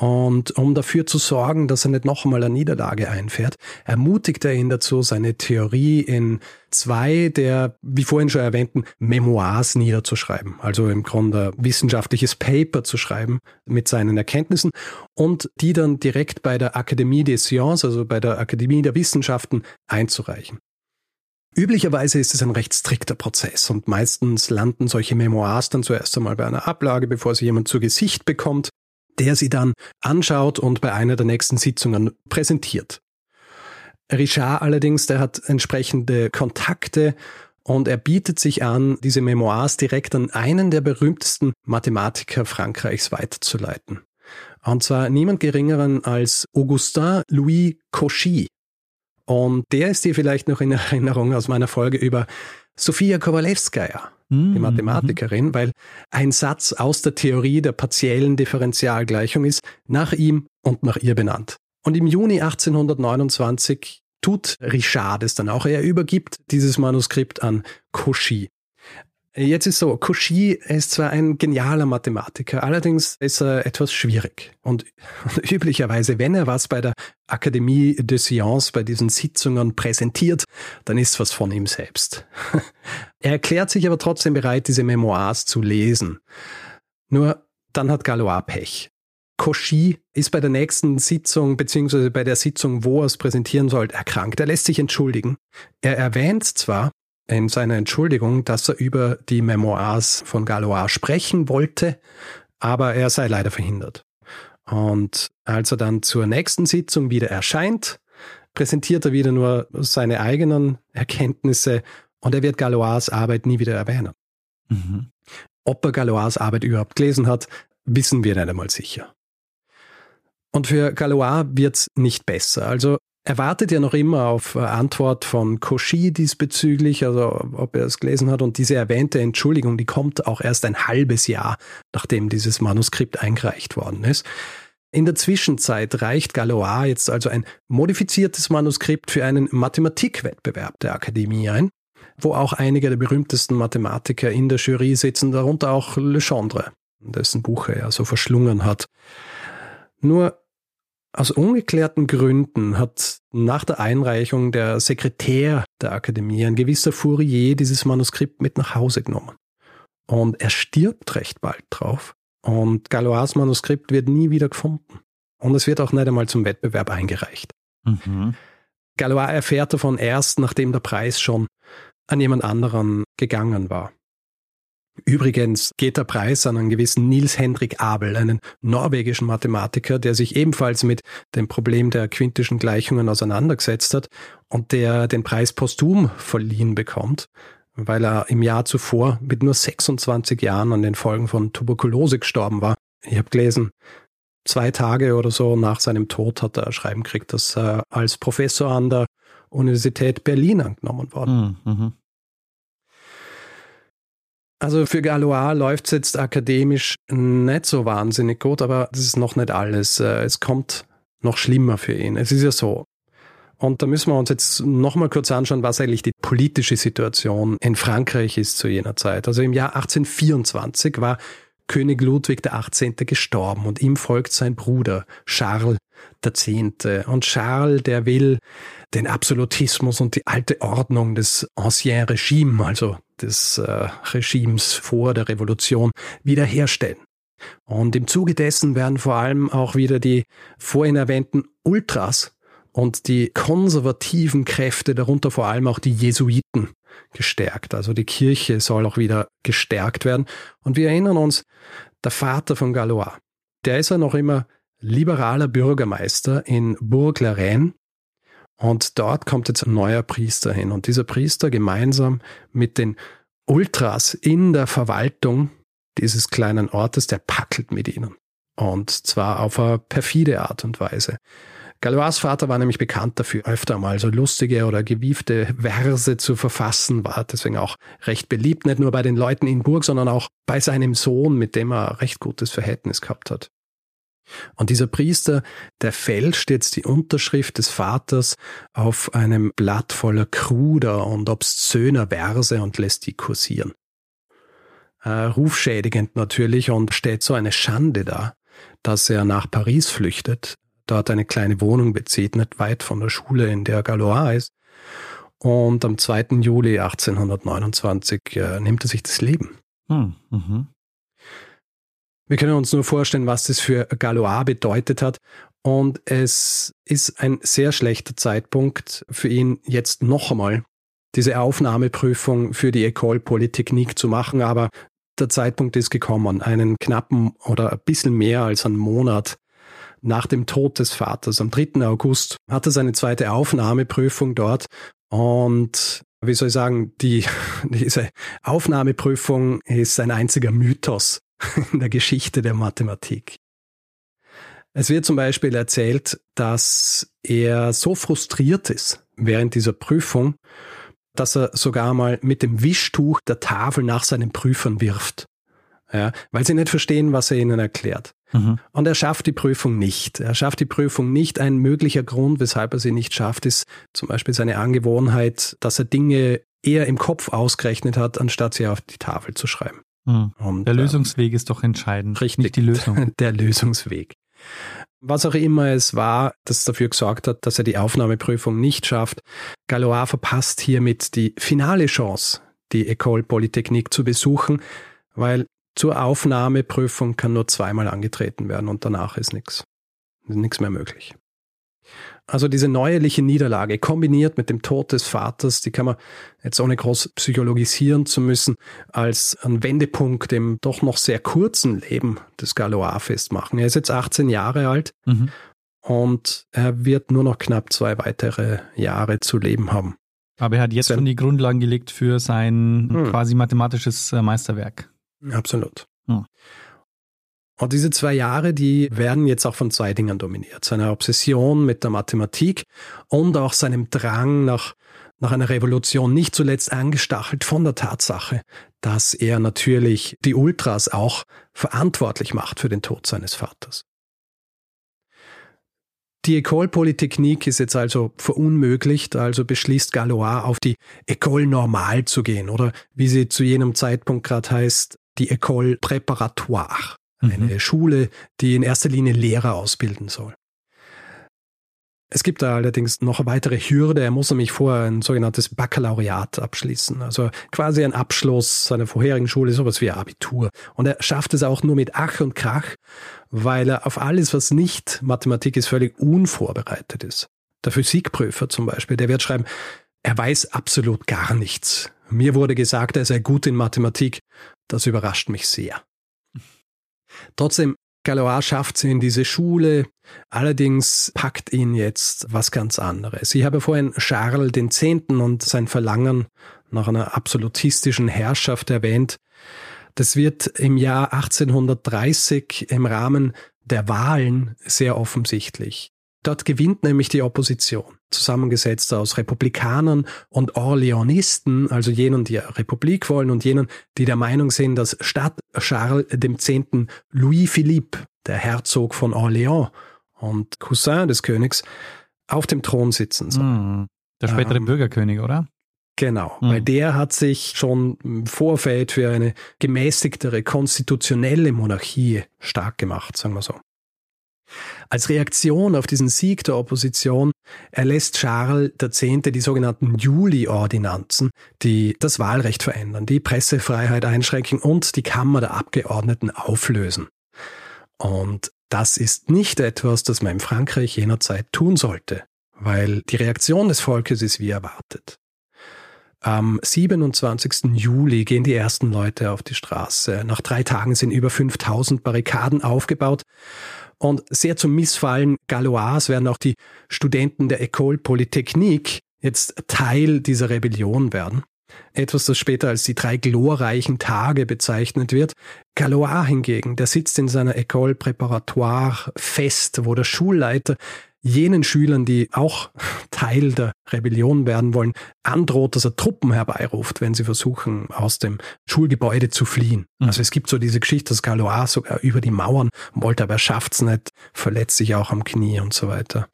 Und um dafür zu sorgen, dass er nicht noch einmal eine Niederlage einfährt, ermutigt er ihn dazu, seine Theorie in zwei der, wie vorhin schon erwähnten, Memoirs niederzuschreiben. Also im Grunde wissenschaftliches Paper zu schreiben mit seinen Erkenntnissen und die dann direkt bei der Akademie des Sciences, also bei der Akademie der Wissenschaften, einzureichen. Üblicherweise ist es ein recht strikter Prozess und meistens landen solche Memoirs dann zuerst einmal bei einer Ablage, bevor sie jemand zu Gesicht bekommt der sie dann anschaut und bei einer der nächsten Sitzungen präsentiert. Richard allerdings, der hat entsprechende Kontakte und er bietet sich an, diese Memoirs direkt an einen der berühmtesten Mathematiker Frankreichs weiterzuleiten. Und zwar niemand geringeren als Augustin Louis Cauchy. Und der ist dir vielleicht noch in Erinnerung aus meiner Folge über Sofia Kowalewskaja die mhm. Mathematikerin, weil ein Satz aus der Theorie der partiellen Differentialgleichung ist nach ihm und nach ihr benannt. Und im Juni 1829 tut Richard es dann auch. Er übergibt dieses Manuskript an Cauchy. Jetzt ist so, Cauchy ist zwar ein genialer Mathematiker, allerdings ist er etwas schwierig. Und, und üblicherweise, wenn er was bei der Akademie de Sciences, bei diesen Sitzungen präsentiert, dann ist was von ihm selbst. er erklärt sich aber trotzdem bereit, diese Memoirs zu lesen. Nur dann hat Galois Pech. Cauchy ist bei der nächsten Sitzung, beziehungsweise bei der Sitzung, wo er es präsentieren soll, erkrankt. Er lässt sich entschuldigen. Er erwähnt zwar, in seiner Entschuldigung, dass er über die Memoirs von Galois sprechen wollte, aber er sei leider verhindert. Und als er dann zur nächsten Sitzung wieder erscheint, präsentiert er wieder nur seine eigenen Erkenntnisse und er wird Galois Arbeit nie wieder erwähnen. Mhm. Ob er Galois Arbeit überhaupt gelesen hat, wissen wir nicht einmal sicher. Und für Galois wird's nicht besser. Also er wartet ja noch immer auf äh, Antwort von Cauchy diesbezüglich, also ob er es gelesen hat. Und diese erwähnte Entschuldigung, die kommt auch erst ein halbes Jahr, nachdem dieses Manuskript eingereicht worden ist. In der Zwischenzeit reicht Galois jetzt also ein modifiziertes Manuskript für einen Mathematikwettbewerb der Akademie ein, wo auch einige der berühmtesten Mathematiker in der Jury sitzen, darunter auch Legendre, dessen Buch er ja so verschlungen hat. Nur aus ungeklärten Gründen hat nach der Einreichung der Sekretär der Akademie, ein gewisser Fourier, dieses Manuskript mit nach Hause genommen. Und er stirbt recht bald drauf. Und Galois Manuskript wird nie wieder gefunden. Und es wird auch nicht einmal zum Wettbewerb eingereicht. Mhm. Galois erfährt davon erst, nachdem der Preis schon an jemand anderen gegangen war. Übrigens geht der Preis an einen gewissen Nils Hendrik Abel, einen norwegischen Mathematiker, der sich ebenfalls mit dem Problem der quintischen Gleichungen auseinandergesetzt hat und der den Preis posthum verliehen bekommt, weil er im Jahr zuvor mit nur 26 Jahren an den Folgen von Tuberkulose gestorben war. Ich habe gelesen, zwei Tage oder so nach seinem Tod hat er Schreiben gekriegt, dass er als Professor an der Universität Berlin angenommen worden. Hm, mhm. Also für Galois läuft es jetzt akademisch nicht so wahnsinnig gut, aber das ist noch nicht alles. Äh, es kommt noch schlimmer für ihn. Es ist ja so. Und da müssen wir uns jetzt nochmal kurz anschauen, was eigentlich die politische Situation in Frankreich ist zu jener Zeit. Also im Jahr 1824 war König Ludwig XVIII. gestorben und ihm folgt sein Bruder Charles X. Und Charles, der will den Absolutismus und die alte Ordnung des Ancien Regime, also des äh, Regimes vor der Revolution, wiederherstellen. Und im Zuge dessen werden vor allem auch wieder die vorhin erwähnten Ultras und die konservativen Kräfte, darunter vor allem auch die Jesuiten, gestärkt. Also die Kirche soll auch wieder gestärkt werden. Und wir erinnern uns, der Vater von Galois, der ist ja noch immer liberaler Bürgermeister in Bourg-la-Reine und dort kommt jetzt ein neuer Priester hin. Und dieser Priester gemeinsam mit den Ultras in der Verwaltung dieses kleinen Ortes, der packelt mit ihnen. Und zwar auf eine perfide Art und Weise. Galois Vater war nämlich bekannt dafür, öfter mal so lustige oder gewiefte Verse zu verfassen, war deswegen auch recht beliebt, nicht nur bei den Leuten in Burg, sondern auch bei seinem Sohn, mit dem er recht gutes Verhältnis gehabt hat. Und dieser Priester, der fälscht jetzt die Unterschrift des Vaters auf einem Blatt voller kruder und obszöner Verse und lässt die kursieren. Äh, rufschädigend natürlich und steht so eine Schande da, dass er nach Paris flüchtet, dort eine kleine Wohnung bezieht, nicht weit von der Schule, in der Galois ist. Und am 2. Juli 1829 äh, nimmt er sich das Leben. Hm, mhm. Wir können uns nur vorstellen, was das für Galois bedeutet hat. Und es ist ein sehr schlechter Zeitpunkt für ihn, jetzt noch einmal diese Aufnahmeprüfung für die École Polytechnique zu machen. Aber der Zeitpunkt ist gekommen, einen knappen oder ein bisschen mehr als einen Monat nach dem Tod des Vaters. Am 3. August hat er seine zweite Aufnahmeprüfung dort und wie soll ich sagen, die, diese Aufnahmeprüfung ist ein einziger Mythos in der Geschichte der Mathematik. Es wird zum Beispiel erzählt, dass er so frustriert ist während dieser Prüfung, dass er sogar mal mit dem Wischtuch der Tafel nach seinen Prüfern wirft. Ja, weil sie nicht verstehen, was er ihnen erklärt. Mhm. Und er schafft die Prüfung nicht. Er schafft die Prüfung nicht. Ein möglicher Grund, weshalb er sie nicht schafft, ist zum Beispiel seine Angewohnheit, dass er Dinge eher im Kopf ausgerechnet hat, anstatt sie auf die Tafel zu schreiben. Mhm. Und, der Lösungsweg äh, ist doch entscheidend. Richtig, nicht die Lösung. Der Lösungsweg. Was auch immer es war, das dafür gesorgt hat, dass er die Aufnahmeprüfung nicht schafft. Galois verpasst hiermit die finale Chance, die École Polytechnique zu besuchen, weil zur Aufnahmeprüfung kann nur zweimal angetreten werden und danach ist nichts. Nichts mehr möglich. Also diese neuerliche Niederlage kombiniert mit dem Tod des Vaters, die kann man jetzt ohne groß psychologisieren zu müssen, als ein Wendepunkt im doch noch sehr kurzen Leben des Galois festmachen. Er ist jetzt 18 Jahre alt mhm. und er wird nur noch knapp zwei weitere Jahre zu leben haben. Aber er hat jetzt schon die Grundlagen gelegt für sein hm. quasi mathematisches äh, Meisterwerk. Absolut. Hm. Und diese zwei Jahre, die werden jetzt auch von zwei Dingen dominiert. Seiner Obsession mit der Mathematik und auch seinem Drang nach, nach einer Revolution, nicht zuletzt angestachelt von der Tatsache, dass er natürlich die Ultras auch verantwortlich macht für den Tod seines Vaters. Die École Polytechnique ist jetzt also verunmöglicht, also beschließt Galois auf die École Normale zu gehen oder wie sie zu jenem Zeitpunkt gerade heißt, die École Préparatoire eine mhm. Schule, die in erster Linie Lehrer ausbilden soll. Es gibt da allerdings noch eine weitere Hürde. Er muss nämlich vorher ein sogenanntes Baccalaureat abschließen. Also quasi ein Abschluss seiner vorherigen Schule, sowas wie Abitur. Und er schafft es auch nur mit Ach und Krach, weil er auf alles, was nicht Mathematik ist, völlig unvorbereitet ist. Der Physikprüfer zum Beispiel, der wird schreiben, er weiß absolut gar nichts. Mir wurde gesagt, er sei gut in Mathematik. Das überrascht mich sehr. Trotzdem, Galois schafft sie in diese Schule, allerdings packt ihn jetzt was ganz anderes. Ich habe vorhin Charles X. und sein Verlangen nach einer absolutistischen Herrschaft erwähnt. Das wird im Jahr 1830 im Rahmen der Wahlen sehr offensichtlich. Dort gewinnt nämlich die Opposition, zusammengesetzt aus Republikanern und Orleanisten, also jenen, die Republik wollen und jenen, die der Meinung sind, dass statt Charles X. Louis Philippe, der Herzog von Orléans und Cousin des Königs, auf dem Thron sitzen soll. Hm, der spätere ähm, Bürgerkönig, oder? Genau, mhm. weil der hat sich schon im Vorfeld für eine gemäßigtere konstitutionelle Monarchie stark gemacht, sagen wir so. Als Reaktion auf diesen Sieg der Opposition erlässt Charles X. die sogenannten Juli-Ordinanzen, die das Wahlrecht verändern, die Pressefreiheit einschränken und die Kammer der Abgeordneten auflösen. Und das ist nicht etwas, das man in Frankreich jener Zeit tun sollte, weil die Reaktion des Volkes ist wie erwartet. Am 27. Juli gehen die ersten Leute auf die Straße. Nach drei Tagen sind über 5000 Barrikaden aufgebaut und sehr zum Missfallen Galois werden auch die Studenten der École Polytechnique jetzt Teil dieser Rebellion werden. Etwas, das später als die drei glorreichen Tage bezeichnet wird. Galois hingegen, der sitzt in seiner École Préparatoire fest, wo der Schulleiter jenen Schülern, die auch Teil der Rebellion werden wollen, androht, dass er Truppen herbeiruft, wenn sie versuchen, aus dem Schulgebäude zu fliehen. Mhm. Also es gibt so diese Geschichte, dass Galois sogar über die Mauern wollte, aber er schafft's nicht, verletzt sich auch am Knie und so weiter.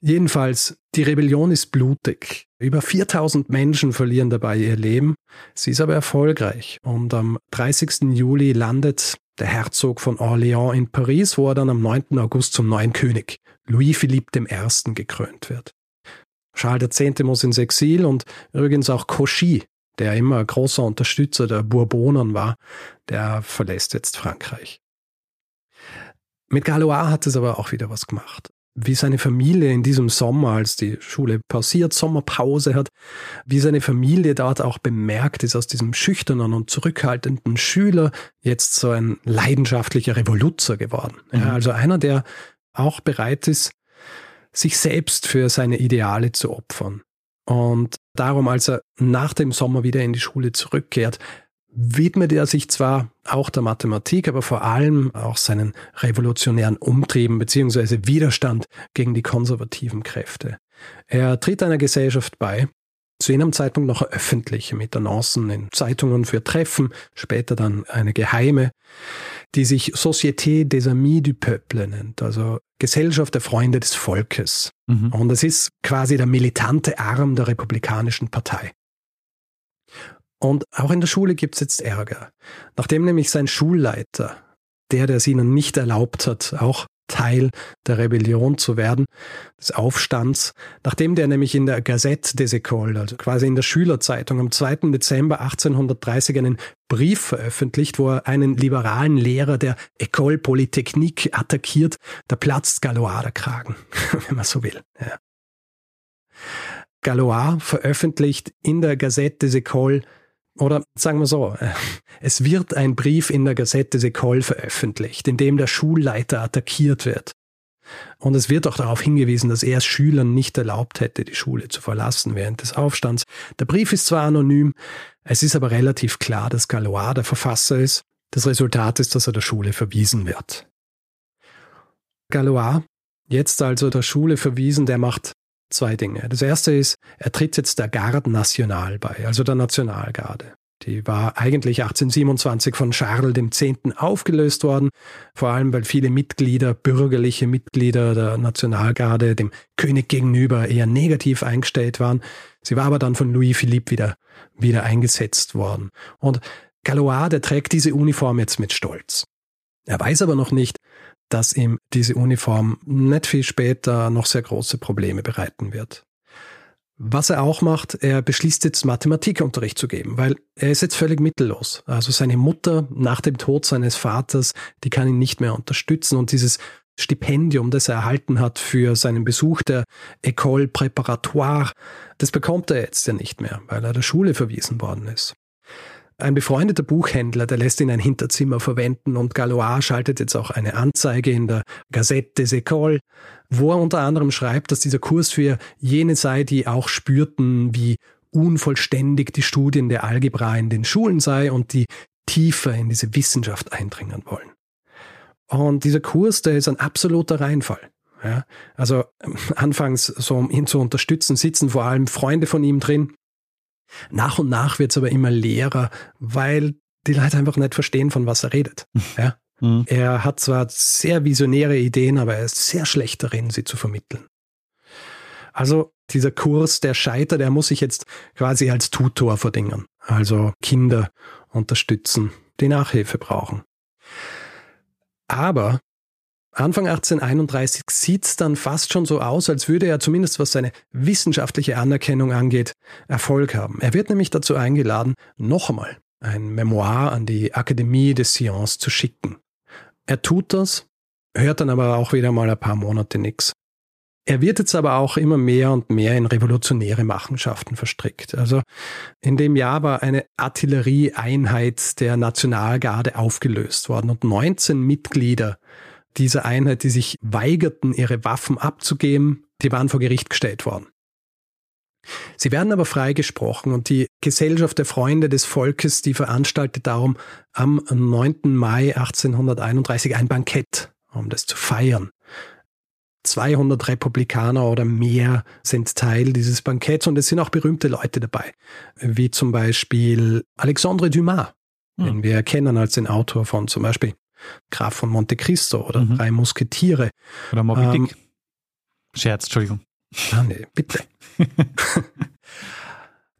Jedenfalls, die Rebellion ist blutig. Über 4000 Menschen verlieren dabei ihr Leben. Sie ist aber erfolgreich. Und am 30. Juli landet der Herzog von Orléans in Paris, wo er dann am 9. August zum neuen König Louis Philippe I. gekrönt wird. Charles X. muss ins Exil und übrigens auch Cauchy, der immer großer Unterstützer der Bourbonen war, der verlässt jetzt Frankreich. Mit Galois hat es aber auch wieder was gemacht. Wie seine Familie in diesem Sommer, als die Schule pausiert, Sommerpause hat, wie seine Familie dort auch bemerkt ist, aus diesem schüchternen und zurückhaltenden Schüler jetzt so ein leidenschaftlicher Revoluzer geworden. Ja, mhm. also einer, der auch bereit ist, sich selbst für seine Ideale zu opfern. Und darum, als er nach dem Sommer wieder in die Schule zurückkehrt, widmet er sich zwar auch der Mathematik, aber vor allem auch seinen revolutionären Umtrieben beziehungsweise Widerstand gegen die konservativen Kräfte. Er tritt einer Gesellschaft bei, zu jenem Zeitpunkt noch öffentliche, mit Annoncen in Zeitungen für Treffen, später dann eine geheime, die sich Société des Amis du Peuple nennt, also Gesellschaft der Freunde des Volkes. Mhm. Und es ist quasi der militante Arm der Republikanischen Partei. Und auch in der Schule gibt es jetzt Ärger. Nachdem nämlich sein Schulleiter, der, der es ihnen nicht erlaubt hat, auch Teil der Rebellion zu werden, des Aufstands, nachdem der nämlich in der Gazette des Écoles, also quasi in der Schülerzeitung, am 2. Dezember 1830 einen Brief veröffentlicht, wo er einen liberalen Lehrer der École Polytechnique attackiert, da platzt Galois der Kragen, wenn man so will. Ja. Galois veröffentlicht in der Gazette des Écoles oder sagen wir so, äh, es wird ein Brief in der Gazette des Écoles veröffentlicht, in dem der Schulleiter attackiert wird. Und es wird auch darauf hingewiesen, dass er es Schülern nicht erlaubt hätte, die Schule zu verlassen während des Aufstands. Der Brief ist zwar anonym, es ist aber relativ klar, dass Galois der Verfasser ist. Das Resultat ist, dass er der Schule verwiesen wird. Galois, jetzt also der Schule verwiesen, der macht zwei Dinge. Das erste ist, er tritt jetzt der Garde National bei, also der Nationalgarde. Die war eigentlich 1827 von Charles X. aufgelöst worden, vor allem weil viele Mitglieder, bürgerliche Mitglieder der Nationalgarde dem König gegenüber eher negativ eingestellt waren. Sie war aber dann von Louis Philippe wieder, wieder eingesetzt worden. Und Galois, der trägt diese Uniform jetzt mit Stolz. Er weiß aber noch nicht, dass ihm diese Uniform nicht viel später noch sehr große Probleme bereiten wird. Was er auch macht, er beschließt jetzt Mathematikunterricht zu geben, weil er ist jetzt völlig mittellos. Also seine Mutter nach dem Tod seines Vaters, die kann ihn nicht mehr unterstützen und dieses Stipendium, das er erhalten hat für seinen Besuch der École Préparatoire, das bekommt er jetzt ja nicht mehr, weil er der Schule verwiesen worden ist. Ein befreundeter Buchhändler, der lässt ihn ein Hinterzimmer verwenden und Galois schaltet jetzt auch eine Anzeige in der Gazette des Écoles, wo er unter anderem schreibt, dass dieser Kurs für jene sei, die auch spürten, wie unvollständig die Studien der Algebra in den Schulen sei und die tiefer in diese Wissenschaft eindringen wollen. Und dieser Kurs, der ist ein absoluter Reinfall. Ja, also ähm, anfangs, so um ihn zu unterstützen, sitzen vor allem Freunde von ihm drin, nach und nach wird es aber immer leerer, weil die Leute einfach nicht verstehen, von was er redet. Ja? Mhm. Er hat zwar sehr visionäre Ideen, aber er ist sehr schlecht darin, sie zu vermitteln. Also dieser Kurs, der scheitert, der muss sich jetzt quasi als Tutor verdingen. Also Kinder unterstützen, die Nachhilfe brauchen. Aber Anfang 1831 sieht es dann fast schon so aus, als würde er zumindest was seine wissenschaftliche Anerkennung angeht, Erfolg haben. Er wird nämlich dazu eingeladen, noch einmal ein Memoir an die Akademie des Sciences zu schicken. Er tut das, hört dann aber auch wieder mal ein paar Monate nichts. Er wird jetzt aber auch immer mehr und mehr in revolutionäre Machenschaften verstrickt. Also in dem Jahr war eine Artillerieeinheit der Nationalgarde aufgelöst worden und 19 Mitglieder dieser Einheit, die sich weigerten, ihre Waffen abzugeben, die waren vor Gericht gestellt worden. Sie werden aber freigesprochen und die Gesellschaft der Freunde des Volkes, die veranstaltet darum am 9. Mai 1831 ein Bankett, um das zu feiern. 200 Republikaner oder mehr sind Teil dieses Banketts und es sind auch berühmte Leute dabei, wie zum Beispiel Alexandre Dumas, hm. den wir kennen als den Autor von zum Beispiel Graf von Monte Cristo oder mhm. Drei Musketiere. Oder Moby ähm, Dick. Scherz, Entschuldigung. Ah, nee, bitte.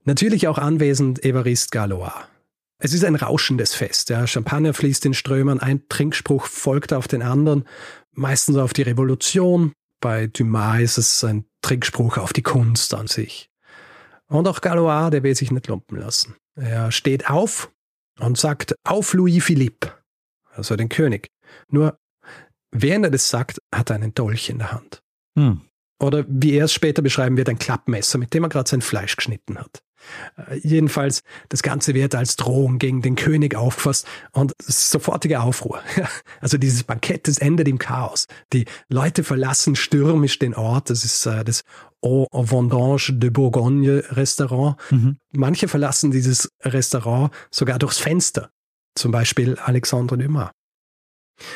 Natürlich auch anwesend Evariste Galois. Es ist ein rauschendes Fest. Ja. Champagner fließt in Strömen, ein Trinkspruch folgt auf den anderen, meistens auf die Revolution. Bei Dumas ist es ein Trinkspruch auf die Kunst an sich. Und auch Galois, der will sich nicht lumpen lassen. Er steht auf und sagt, auf Louis Philippe also den König. Nur, während er das sagt, hat er einen Dolch in der Hand. Hm. Oder wie er es später beschreiben wird, ein Klappmesser, mit dem er gerade sein Fleisch geschnitten hat. Äh, jedenfalls, das Ganze wird als Drohung gegen den König aufgefasst und sofortige Aufruhr. Also dieses Bankett, das endet im Chaos. Die Leute verlassen stürmisch den Ort. Das ist äh, das Au Vendange de Bourgogne Restaurant. Mhm. Manche verlassen dieses Restaurant sogar durchs Fenster. Zum Beispiel Alexandre Dumas.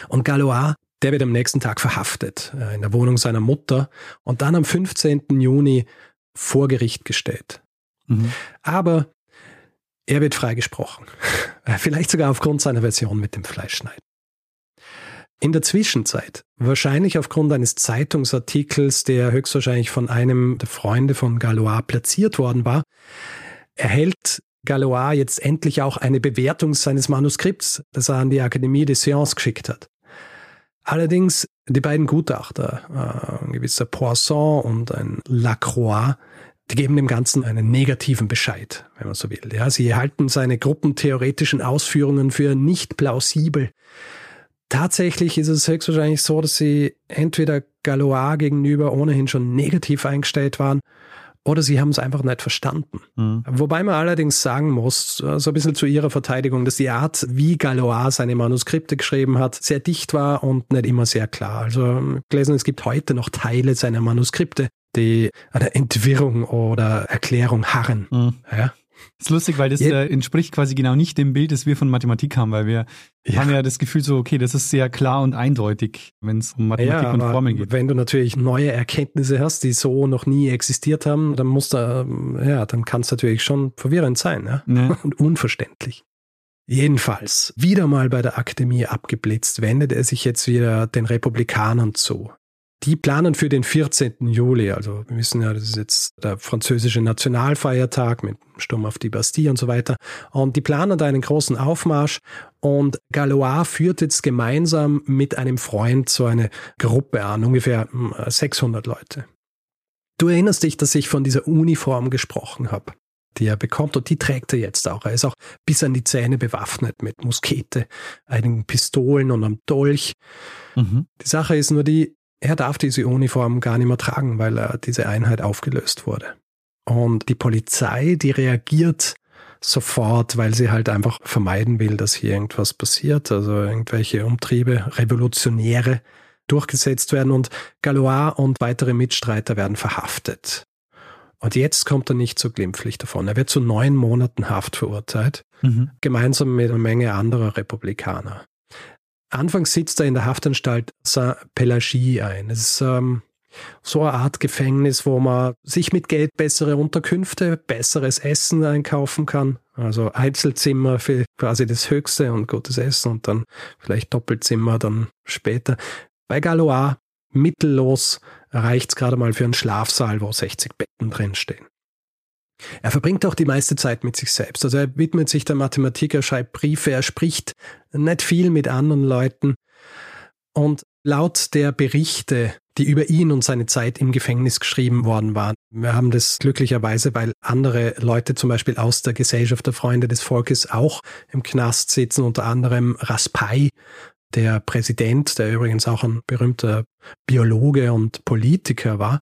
Und Galois, der wird am nächsten Tag verhaftet äh, in der Wohnung seiner Mutter und dann am 15. Juni vor Gericht gestellt. Mhm. Aber er wird freigesprochen. Vielleicht sogar aufgrund seiner Version mit dem Fleischschneiden. In der Zwischenzeit, wahrscheinlich aufgrund eines Zeitungsartikels, der höchstwahrscheinlich von einem der Freunde von Galois platziert worden war, erhält Galois jetzt endlich auch eine Bewertung seines Manuskripts, das er an die Akademie des Sciences geschickt hat. Allerdings die beiden Gutachter, äh, ein gewisser Poisson und ein Lacroix, die geben dem Ganzen einen negativen Bescheid, wenn man so will. Ja, sie halten seine gruppentheoretischen Ausführungen für nicht plausibel. Tatsächlich ist es höchstwahrscheinlich so, dass sie entweder Galois gegenüber ohnehin schon negativ eingestellt waren oder sie haben es einfach nicht verstanden. Mhm. Wobei man allerdings sagen muss, so ein bisschen zu ihrer Verteidigung, dass die Art, wie Galois seine Manuskripte geschrieben hat, sehr dicht war und nicht immer sehr klar. Also gelesen, es gibt heute noch Teile seiner Manuskripte, die eine Entwirrung oder Erklärung harren. Mhm. Ja? Das ist lustig, weil das ja. entspricht quasi genau nicht dem Bild, das wir von Mathematik haben, weil wir ja. haben ja das Gefühl so, okay, das ist sehr klar und eindeutig, wenn es um Mathematik ja, und Formeln geht. Wenn du natürlich neue Erkenntnisse hast, die so noch nie existiert haben, dann muss da, ja, dann kann es natürlich schon verwirrend sein ja? ja. und unverständlich. Jedenfalls, wieder mal bei der Akademie abgeblitzt, wendet er sich jetzt wieder den Republikanern zu. Die planen für den 14. Juli, also wir wissen ja, das ist jetzt der französische Nationalfeiertag mit Sturm auf die Bastille und so weiter. Und die planen da einen großen Aufmarsch und Galois führt jetzt gemeinsam mit einem Freund so eine Gruppe an, ungefähr 600 hm, Leute. Du erinnerst dich, dass ich von dieser Uniform gesprochen habe, die er bekommt und die trägt er jetzt auch. Er ist auch bis an die Zähne bewaffnet mit Muskete, einigen Pistolen und einem Dolch. Mhm. Die Sache ist nur die, er darf diese Uniform gar nicht mehr tragen, weil er diese Einheit aufgelöst wurde. Und die Polizei, die reagiert sofort, weil sie halt einfach vermeiden will, dass hier irgendwas passiert, also irgendwelche Umtriebe, Revolutionäre durchgesetzt werden und Galois und weitere Mitstreiter werden verhaftet. Und jetzt kommt er nicht so glimpflich davon. Er wird zu neun Monaten Haft verurteilt, mhm. gemeinsam mit einer Menge anderer Republikaner. Anfangs sitzt er in der Haftanstalt Saint-Pelagie ein. Es ist ähm, so eine Art Gefängnis, wo man sich mit Geld bessere Unterkünfte, besseres Essen einkaufen kann. Also Einzelzimmer für quasi das Höchste und gutes Essen und dann vielleicht Doppelzimmer dann später. Bei Galois mittellos reicht es gerade mal für einen Schlafsaal, wo 60 Betten drinstehen. Er verbringt auch die meiste Zeit mit sich selbst. Also er widmet sich der Mathematik, er schreibt Briefe, er spricht nicht viel mit anderen Leuten. Und laut der Berichte, die über ihn und seine Zeit im Gefängnis geschrieben worden waren, wir haben das glücklicherweise, weil andere Leute zum Beispiel aus der Gesellschaft der Freunde des Volkes auch im Knast sitzen, unter anderem Raspai, der Präsident, der übrigens auch ein berühmter Biologe und Politiker war,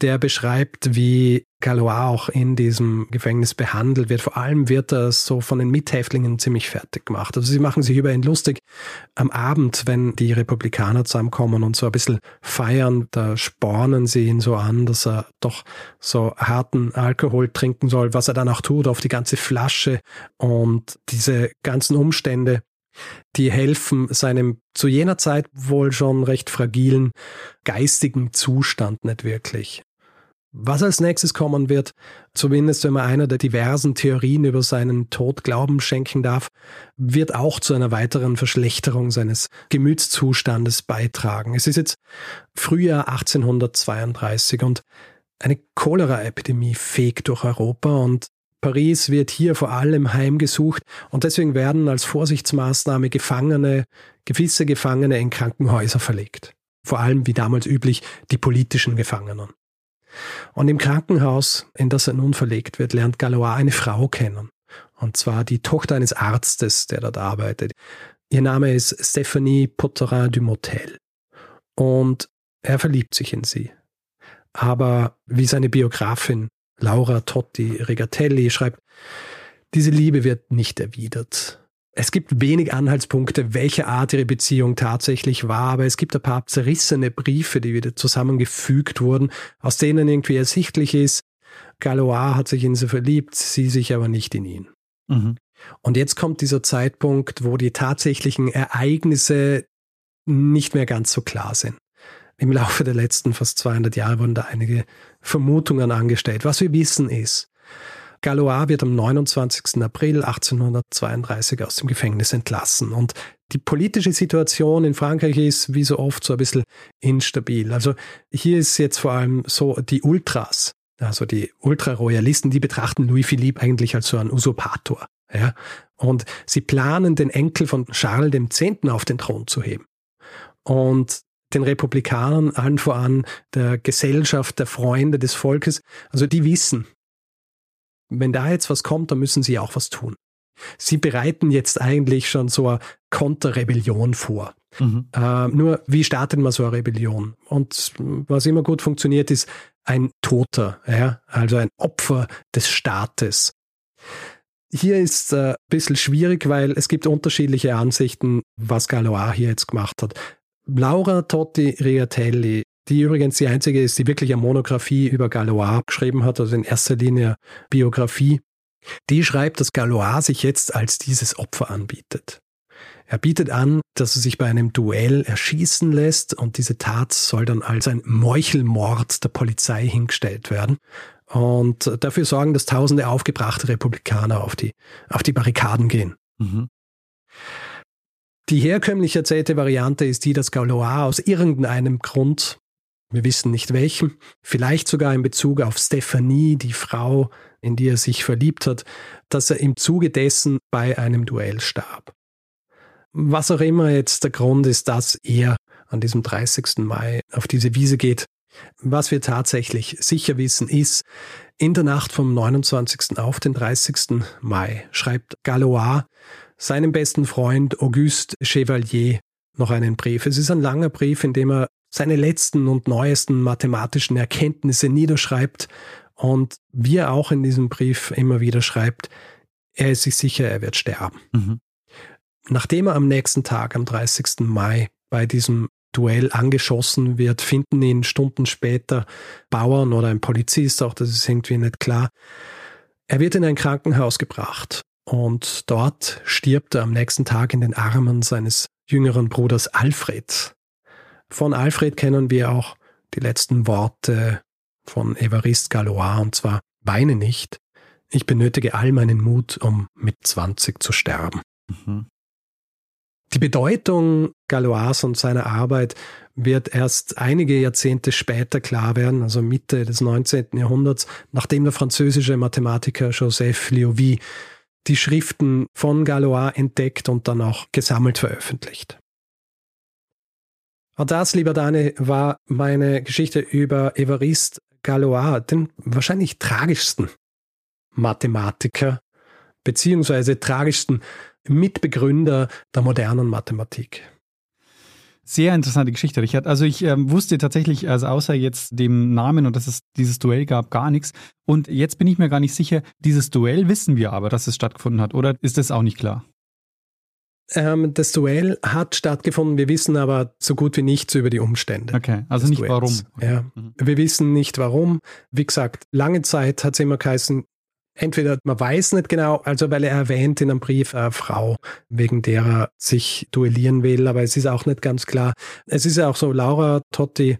der beschreibt, wie Galois auch in diesem Gefängnis behandelt wird. Vor allem wird das so von den Mithäftlingen ziemlich fertig gemacht. Also sie machen sich über ihn lustig. Am Abend, wenn die Republikaner zusammenkommen und so ein bisschen feiern, da spornen sie ihn so an, dass er doch so harten Alkohol trinken soll, was er dann auch tut, auf die ganze Flasche und diese ganzen Umstände die helfen seinem zu jener Zeit wohl schon recht fragilen geistigen Zustand nicht wirklich. Was als nächstes kommen wird, zumindest wenn man einer der diversen Theorien über seinen Tod Glauben schenken darf, wird auch zu einer weiteren Verschlechterung seines Gemütszustandes beitragen. Es ist jetzt Frühjahr 1832 und eine Cholera-Epidemie fegt durch Europa und Paris wird hier vor allem heimgesucht und deswegen werden als Vorsichtsmaßnahme Gefangene, gewisse Gefangene in Krankenhäuser verlegt. Vor allem, wie damals üblich, die politischen Gefangenen. Und im Krankenhaus, in das er nun verlegt wird, lernt Galois eine Frau kennen. Und zwar die Tochter eines Arztes, der dort arbeitet. Ihr Name ist Stephanie Potterin du Motel. Und er verliebt sich in sie. Aber wie seine Biografin Laura Totti Regatelli schreibt, diese Liebe wird nicht erwidert. Es gibt wenig Anhaltspunkte, welche Art ihre Beziehung tatsächlich war, aber es gibt ein paar zerrissene Briefe, die wieder zusammengefügt wurden, aus denen irgendwie ersichtlich ist, Galois hat sich in sie verliebt, sie sich aber nicht in ihn. Mhm. Und jetzt kommt dieser Zeitpunkt, wo die tatsächlichen Ereignisse nicht mehr ganz so klar sind im Laufe der letzten fast 200 Jahre wurden da einige Vermutungen angestellt. Was wir wissen ist, Galois wird am 29. April 1832 aus dem Gefängnis entlassen und die politische Situation in Frankreich ist wie so oft so ein bisschen instabil. Also hier ist jetzt vor allem so, die Ultras, also die Ultraroyalisten, die betrachten Louis Philippe eigentlich als so ein Usurpator. Ja? Und sie planen, den Enkel von Charles X. auf den Thron zu heben. Und den Republikanern, allen voran der Gesellschaft, der Freunde des Volkes, also die wissen, wenn da jetzt was kommt, dann müssen sie auch was tun. Sie bereiten jetzt eigentlich schon so eine Konterrebellion vor. Mhm. Äh, nur, wie startet man so eine Rebellion? Und was immer gut funktioniert, ist ein Toter, ja? also ein Opfer des Staates. Hier ist äh, ein bisschen schwierig, weil es gibt unterschiedliche Ansichten, was Galois hier jetzt gemacht hat. Laura Totti Riatelli, die übrigens die einzige ist, die wirklich eine Monographie über Galois geschrieben hat, also in erster Linie Biografie, die schreibt, dass Galois sich jetzt als dieses Opfer anbietet. Er bietet an, dass er sich bei einem Duell erschießen lässt und diese Tat soll dann als ein Meuchelmord der Polizei hingestellt werden und dafür sorgen, dass tausende aufgebrachte Republikaner auf die, auf die Barrikaden gehen. Mhm. Die herkömmlich erzählte Variante ist die, dass Galois aus irgendeinem Grund, wir wissen nicht welchem, vielleicht sogar in Bezug auf Stephanie, die Frau, in die er sich verliebt hat, dass er im Zuge dessen bei einem Duell starb. Was auch immer jetzt der Grund ist, dass er an diesem 30. Mai auf diese Wiese geht. Was wir tatsächlich sicher wissen ist, in der Nacht vom 29. auf den 30. Mai schreibt Galois seinem besten Freund Auguste Chevalier noch einen Brief. Es ist ein langer Brief, in dem er seine letzten und neuesten mathematischen Erkenntnisse niederschreibt und wie er auch in diesem Brief immer wieder schreibt, er ist sich sicher, er wird sterben. Mhm. Nachdem er am nächsten Tag, am 30. Mai, bei diesem Duell angeschossen wird, finden ihn Stunden später Bauern oder ein Polizist, auch das ist irgendwie nicht klar. Er wird in ein Krankenhaus gebracht und dort stirbt er am nächsten Tag in den Armen seines jüngeren Bruders Alfred. Von Alfred kennen wir auch die letzten Worte von Evariste Galois und zwar Weine nicht. Ich benötige all meinen Mut, um mit 20 zu sterben. Mhm. Die Bedeutung Galois und seiner Arbeit wird erst einige Jahrzehnte später klar werden, also Mitte des 19. Jahrhunderts, nachdem der französische Mathematiker Joseph Liouville die Schriften von Galois entdeckt und dann auch gesammelt veröffentlicht. Und das, lieber Dani, war meine Geschichte über Evariste Galois, den wahrscheinlich tragischsten Mathematiker, beziehungsweise tragischsten Mitbegründer der modernen Mathematik. Sehr interessante Geschichte, Richard. Also ich ähm, wusste tatsächlich, also außer jetzt dem Namen und dass es dieses Duell gab, gar nichts. Und jetzt bin ich mir gar nicht sicher, dieses Duell wissen wir aber, dass es stattgefunden hat, oder ist das auch nicht klar? Ähm, das Duell hat stattgefunden, wir wissen aber so gut wie nichts über die Umstände. Okay, also nicht Duells. warum. Okay. Ja, mhm. Wir wissen nicht warum. Wie gesagt, lange Zeit hat es immer geheißen, entweder man weiß nicht genau, also weil er erwähnt in einem Brief eine Frau, wegen der er sich duellieren will, aber es ist auch nicht ganz klar. Es ist ja auch so, Laura Totti,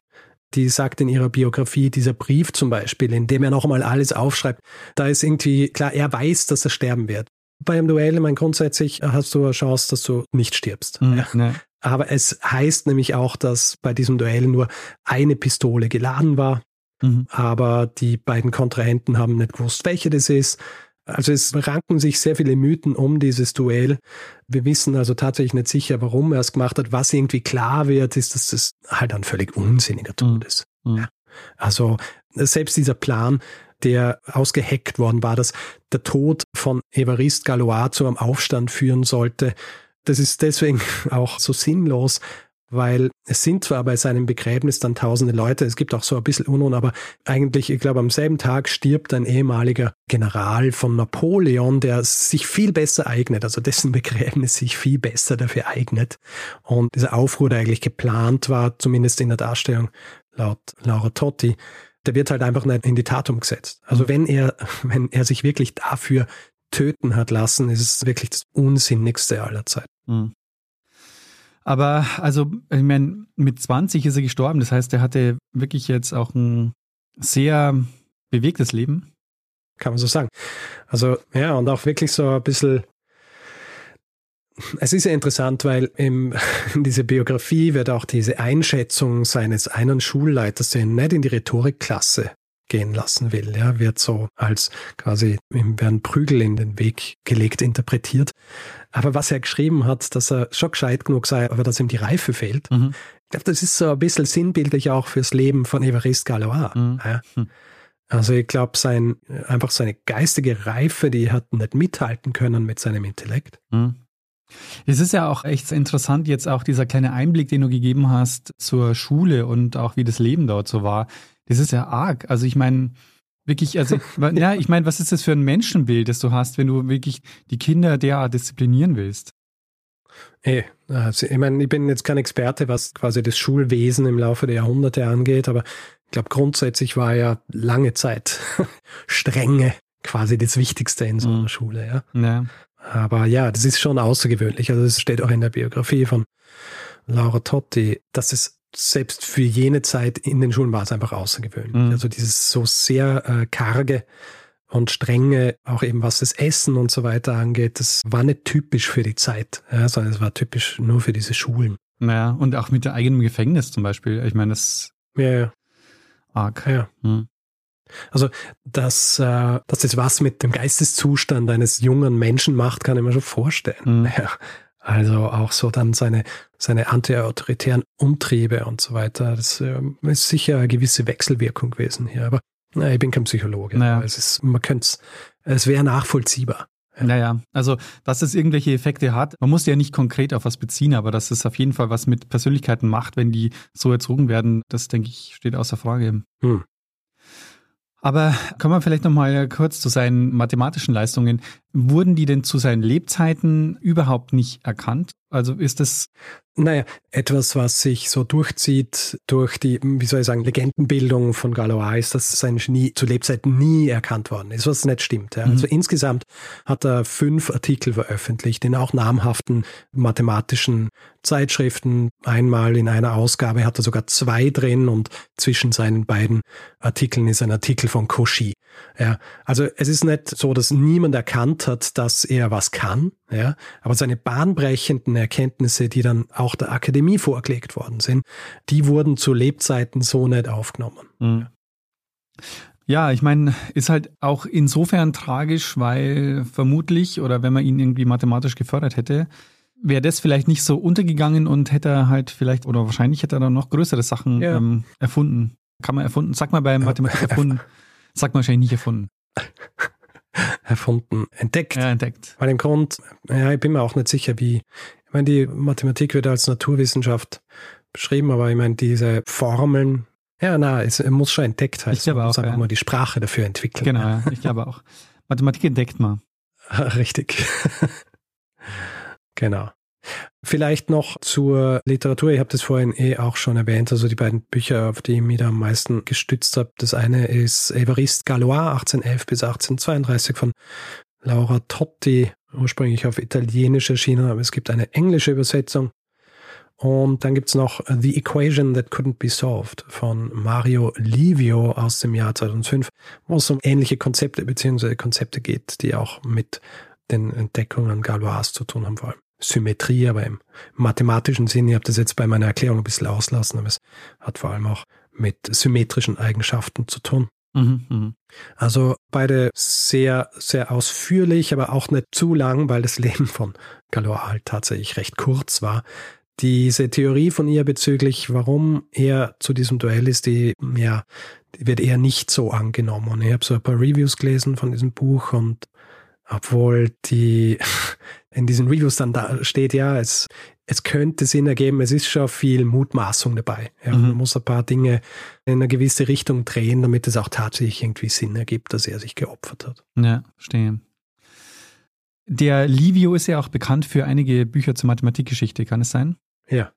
die sagt in ihrer Biografie, dieser Brief zum Beispiel, in dem er nochmal alles aufschreibt, da ist irgendwie klar, er weiß, dass er sterben wird bei einem Duell, ich meine, grundsätzlich hast du eine Chance, dass du nicht stirbst. Mhm, ja. Ne. Aber es heißt nämlich auch, dass bei diesem Duell nur eine Pistole geladen war. Mhm. Aber die beiden Kontrahenten haben nicht gewusst, welche das ist. Also es ranken sich sehr viele Mythen um dieses Duell. Wir wissen also tatsächlich nicht sicher, warum er es gemacht hat. Was irgendwie klar wird, ist, dass das halt ein völlig unsinniger Tod mhm. ist. Mhm. Ja. Also selbst dieser Plan, der ausgeheckt worden war, dass der Tod von Evariste Galois zu einem Aufstand führen sollte. Das ist deswegen auch so sinnlos, weil es sind zwar bei seinem Begräbnis dann tausende Leute, es gibt auch so ein bisschen Unruhen, aber eigentlich, ich glaube, am selben Tag stirbt ein ehemaliger General von Napoleon, der sich viel besser eignet, also dessen Begräbnis sich viel besser dafür eignet. Und dieser Aufruhr, der eigentlich geplant war, zumindest in der Darstellung laut Laura Totti, der wird halt einfach nicht in die Tat umgesetzt. Also wenn er, wenn er sich wirklich dafür töten hat lassen, ist es wirklich das Unsinnigste aller Zeiten. Mhm. Aber also, ich meine, mit 20 ist er gestorben. Das heißt, er hatte wirklich jetzt auch ein sehr bewegtes Leben. Kann man so sagen. Also, ja, und auch wirklich so ein bisschen es ist ja interessant, weil in dieser Biografie wird auch diese Einschätzung seines einen Schulleiters, der ihn nicht in die Rhetorikklasse gehen lassen will. Ja, wird so als quasi, ihm werden Prügel in den Weg gelegt, interpretiert. Aber was er geschrieben hat, dass er schon gescheit genug sei, aber dass ihm die Reife fehlt. Mhm. Ich glaube, das ist so ein bisschen sinnbildlich auch fürs Leben von Evariste Galois. Mhm. Ja. Hm. Also ich glaube, sein, einfach seine geistige Reife, die hat nicht mithalten können mit seinem Intellekt. Mhm. Es ist ja auch echt interessant, jetzt auch dieser kleine Einblick, den du gegeben hast zur Schule und auch wie das Leben dort so war. Das ist ja arg. Also ich meine, wirklich, also, ja, ich meine, was ist das für ein Menschenbild, das du hast, wenn du wirklich die Kinder derart disziplinieren willst? Ey, also ich meine, ich bin jetzt kein Experte, was quasi das Schulwesen im Laufe der Jahrhunderte angeht, aber ich glaube, grundsätzlich war ja lange Zeit Strenge quasi das Wichtigste in so einer mhm. Schule, ja. ja. Aber ja, das ist schon außergewöhnlich. Also es steht auch in der Biografie von Laura Totti, dass es selbst für jene Zeit in den Schulen war es einfach außergewöhnlich. Mhm. Also dieses so sehr äh, karge und strenge, auch eben was das Essen und so weiter angeht, das war nicht typisch für die Zeit, ja, sondern es war typisch nur für diese Schulen. Naja, und auch mit dem eigenen Gefängnis zum Beispiel. Ich meine, das ja, ja arg. Ja. Hm. Also, dass, äh, dass das was mit dem Geisteszustand eines jungen Menschen macht, kann ich mir schon vorstellen. Hm. Ja. Also auch so dann seine, seine anti-autoritären Umtriebe und so weiter. Das äh, ist sicher eine gewisse Wechselwirkung gewesen hier. Aber na, ich bin kein Psychologe. Naja. Es ist, man könnte es, es wäre nachvollziehbar. Naja, also dass es irgendwelche Effekte hat, man muss ja nicht konkret auf was beziehen, aber dass es auf jeden Fall was mit Persönlichkeiten macht, wenn die so erzogen werden, das denke ich, steht außer Frage. Hm. Aber kommen wir vielleicht nochmal kurz zu seinen mathematischen Leistungen. Wurden die denn zu seinen Lebzeiten überhaupt nicht erkannt? Also ist das naja, etwas, was sich so durchzieht durch die, wie soll ich sagen, Legendenbildung von Galois ist, dass sein Genie zu Lebzeiten nie erkannt worden ist, was nicht stimmt. Ja. Also mhm. insgesamt hat er fünf Artikel veröffentlicht in auch namhaften mathematischen Zeitschriften. Einmal in einer Ausgabe hat er sogar zwei drin und zwischen seinen beiden Artikeln ist ein Artikel von Cauchy. Ja, also es ist nicht so, dass niemand erkannt hat, dass er was kann, ja, aber seine bahnbrechenden Erkenntnisse, die dann auch der Akademie vorgelegt worden sind, die wurden zu Lebzeiten so nicht aufgenommen. Mhm. Ja, ich meine, ist halt auch insofern tragisch, weil vermutlich oder wenn man ihn irgendwie mathematisch gefördert hätte, wäre das vielleicht nicht so untergegangen und hätte er halt vielleicht oder wahrscheinlich hätte er dann noch größere Sachen ja. ähm, erfunden. Kann man erfunden? Sag mal bei Mathematik erfunden. Sagt man wahrscheinlich nicht erfunden. erfunden, entdeckt. Ja, entdeckt. Weil im Grund, ja, ich bin mir auch nicht sicher, wie, ich meine, die Mathematik wird als Naturwissenschaft beschrieben, aber ich meine, diese Formeln, ja, na, es muss schon entdeckt heißen. Ich glaube auch. Man muss einfach ja. nur die Sprache dafür entwickeln. Genau, ja, ich glaube auch. Mathematik entdeckt man. Richtig. genau. Vielleicht noch zur Literatur. Ich habe das vorhin eh auch schon erwähnt. Also die beiden Bücher, auf die ich mich da am meisten gestützt habe. Das eine ist Évariste Galois, 1811 bis 1832 von Laura Totti, ursprünglich auf Italienisch erschienen, aber es gibt eine englische Übersetzung. Und dann gibt's noch The Equation That Couldn't Be Solved von Mario Livio aus dem Jahr 2005, wo es um ähnliche Konzepte beziehungsweise Konzepte geht, die auch mit den Entdeckungen Galois zu tun haben, vor allem. Symmetrie, aber im mathematischen Sinn, ich habe das jetzt bei meiner Erklärung ein bisschen auslassen, aber es hat vor allem auch mit symmetrischen Eigenschaften zu tun. Mhm, mh. Also beide sehr, sehr ausführlich, aber auch nicht zu lang, weil das Leben von Galois halt tatsächlich recht kurz war. Diese Theorie von ihr bezüglich, warum er zu diesem Duell ist, die, ja, die wird eher nicht so angenommen. Und ich habe so ein paar Reviews gelesen von diesem Buch und obwohl die in diesen Reviews dann da steht, ja, es, es könnte Sinn ergeben, es ist schon viel Mutmaßung dabei. Ja, mhm. Man muss ein paar Dinge in eine gewisse Richtung drehen, damit es auch tatsächlich irgendwie Sinn ergibt, dass er sich geopfert hat. Ja, verstehe. Der Livio ist ja auch bekannt für einige Bücher zur Mathematikgeschichte, kann es sein? Ja.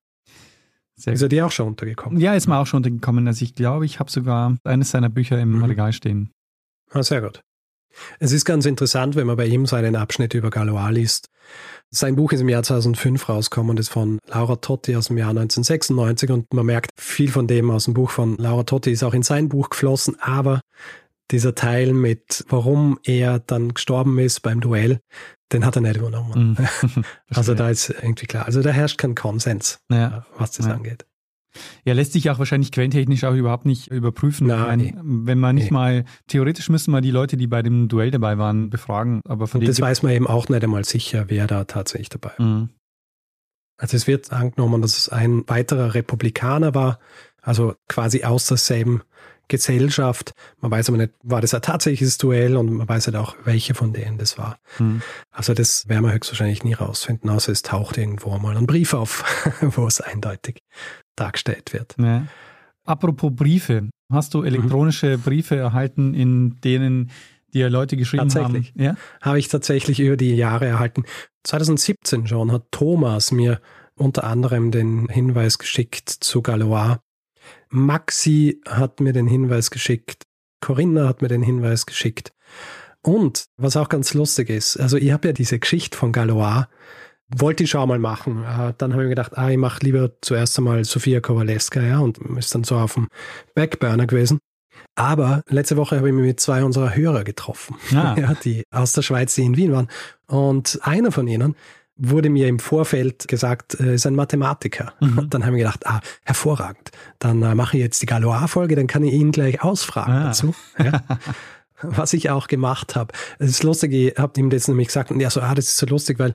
Sehr ist er dir auch schon untergekommen? Ja, ist mir auch schon untergekommen. Also ich glaube, ich habe sogar eines seiner Bücher im mhm. Regal stehen. Ah, sehr gut. Es ist ganz interessant, wenn man bei ihm seinen Abschnitt über Galois liest. Sein Buch ist im Jahr 2005 rausgekommen und ist von Laura Totti aus dem Jahr 1996 und man merkt, viel von dem aus dem Buch von Laura Totti ist auch in sein Buch geflossen, aber dieser Teil mit, warum er dann gestorben ist beim Duell, den hat er nicht übernommen. Mhm. also da ist irgendwie klar. Also da herrscht kein Konsens, ja. was das ja. angeht. Ja, lässt sich auch wahrscheinlich quellentechnisch auch überhaupt nicht überprüfen. Nein, wenn man nicht nee. mal, theoretisch müssen wir die Leute, die bei dem Duell dabei waren, befragen. Aber von Und das weiß man eben auch nicht einmal sicher, wer da tatsächlich dabei war. Mhm. Also es wird angenommen, dass es ein weiterer Republikaner war, also quasi aus derselben Gesellschaft. Man weiß aber nicht, war das ein tatsächliches Duell und man weiß halt auch, welche von denen das war. Mhm. Also das werden wir höchstwahrscheinlich nie rausfinden, außer es taucht irgendwo mal ein Brief auf, wo es eindeutig dargestellt wird. Ja. Apropos Briefe, hast du elektronische mhm. Briefe erhalten, in denen dir Leute geschrieben tatsächlich. haben? Ja? Habe ich tatsächlich über die Jahre erhalten. 2017 schon hat Thomas mir unter anderem den Hinweis geschickt zu Galois. Maxi hat mir den Hinweis geschickt. Corinna hat mir den Hinweis geschickt. Und was auch ganz lustig ist, also ich habe ja diese Geschichte von Galois wollte ich schon mal machen. Äh, dann habe ich mir gedacht, ah, ich mache lieber zuerst einmal Sofia Kowaleska, ja, und ist dann so auf dem Backburner gewesen. Aber letzte Woche habe ich mich mit zwei unserer Hörer getroffen, ah. ja, die aus der Schweiz, die in Wien waren. Und einer von ihnen wurde mir im Vorfeld gesagt, äh, ist ein Mathematiker. Mhm. Und dann habe ich gedacht, ah, hervorragend. Dann äh, mache ich jetzt die Galois-Folge, dann kann ich ihn gleich ausfragen ah. dazu. Ja. Was ich auch gemacht habe. Es ist lustig, ich habe ihm das nämlich gesagt und er so, ah, das ist so lustig, weil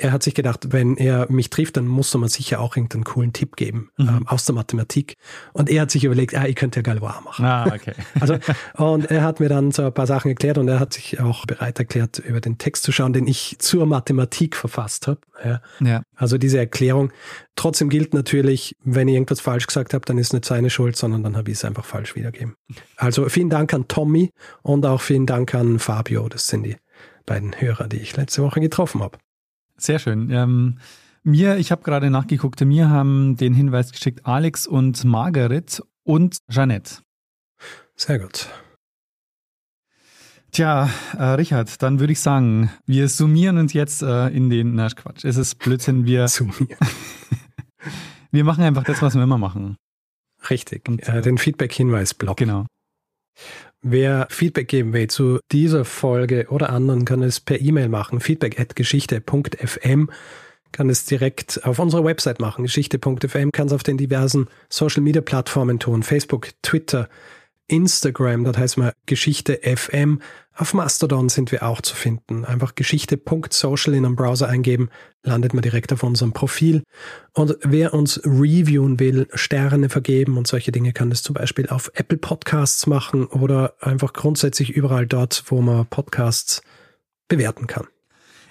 er hat sich gedacht, wenn er mich trifft, dann muss er mir sicher auch irgendeinen coolen Tipp geben mhm. ähm, aus der Mathematik. Und er hat sich überlegt, ah, ich könnte ja Galois machen. Ah, okay. also, und er hat mir dann so ein paar Sachen erklärt und er hat sich auch bereit erklärt, über den Text zu schauen, den ich zur Mathematik verfasst habe. Ja. ja. Also diese Erklärung. Trotzdem gilt natürlich, wenn ich irgendwas falsch gesagt habe, dann ist nicht seine Schuld, sondern dann habe ich es einfach falsch wiedergegeben. Also vielen Dank an Tommy und auch vielen Dank an Fabio. Das sind die beiden Hörer, die ich letzte Woche getroffen habe. Sehr schön. Ähm, mir, ich habe gerade nachgeguckt, mir haben den Hinweis geschickt Alex und Margaret und Jeanette. Sehr gut. Tja, äh, Richard, dann würde ich sagen, wir summieren uns jetzt äh, in den, na Quatsch, es ist Blödsinn, wir, wir machen einfach das, was wir immer machen. Richtig, und, äh, den Feedback-Hinweis-Block. Genau. Wer Feedback geben will zu dieser Folge oder anderen, kann es per E-Mail machen. Feedback at geschichte.fm kann es direkt auf unserer Website machen. Geschichte.fm kann es auf den diversen Social Media Plattformen tun. Facebook, Twitter, Instagram, dort heißt man Geschichte FM. Auf Mastodon sind wir auch zu finden. Einfach geschichte.social in einem Browser eingeben, landet man direkt auf unserem Profil. Und wer uns reviewen will, Sterne vergeben und solche Dinge, kann das zum Beispiel auf Apple Podcasts machen oder einfach grundsätzlich überall dort, wo man Podcasts bewerten kann.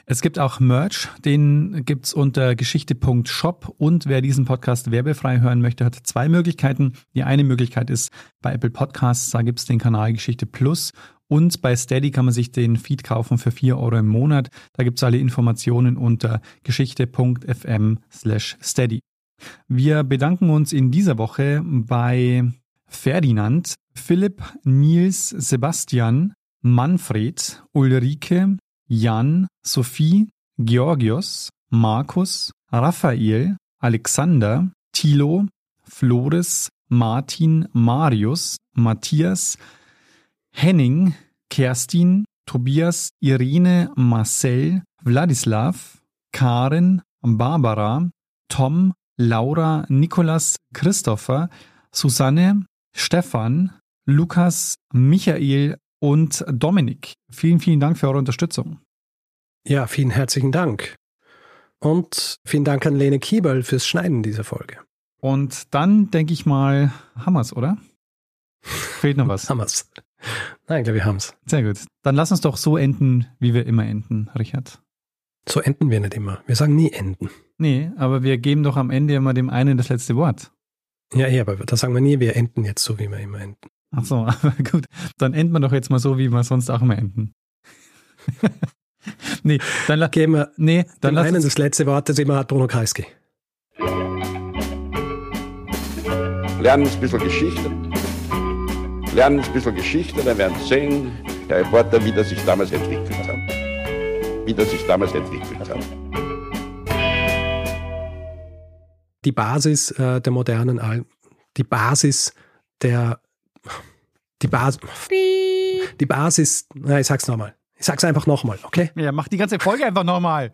Es gibt auch Merch, den gibt's unter geschichte.shop und wer diesen Podcast werbefrei hören möchte, hat zwei Möglichkeiten. Die eine Möglichkeit ist bei Apple Podcasts, da gibt's den Kanal Geschichte Plus und bei Steady kann man sich den Feed kaufen für vier Euro im Monat. Da gibt's alle Informationen unter geschichte.fm slash steady. Wir bedanken uns in dieser Woche bei Ferdinand, Philipp, Nils, Sebastian, Manfred, Ulrike, Jan, Sophie, Georgios, Markus, Raphael, Alexander, Thilo, Flores, Martin, Marius, Matthias, Henning, Kerstin, Tobias, Irene, Marcel, Wladislav, Karen, Barbara, Tom, Laura, Nikolas, Christopher, Susanne, Stefan, Lukas, Michael, und Dominik. Vielen, vielen Dank für eure Unterstützung. Ja, vielen herzlichen Dank. Und vielen Dank an Lene Kiebel fürs Schneiden dieser Folge. Und dann denke ich mal, wir's, oder? Fehlt noch was. wir's. Nein, ich glaube, wir haben's. Sehr gut. Dann lass uns doch so enden, wie wir immer enden, Richard. So enden wir nicht immer. Wir sagen nie enden. Nee, aber wir geben doch am Ende immer dem einen das letzte Wort. Ja, ja, aber da sagen wir nie, wir enden jetzt so, wie wir immer enden. Ach so, aber gut. Dann enden wir doch jetzt mal so, wie wir sonst auch immer enden. nee, dann geben wir nee, dann lass einen das letzte Wort, das immer hat Bruno Kreisky. Lernen ein bisschen Geschichte. Lernen ein bisschen Geschichte, dann werden Sie sehen, der Reporter, wie das sich damals entwickelt hat. Wie das sich damals entwickelt hat. Die Basis äh, der modernen Al die Basis der die Basis. Die Basis. Na, ich sag's nochmal. Ich sag's einfach nochmal, okay? Ja, mach die ganze Folge einfach nochmal.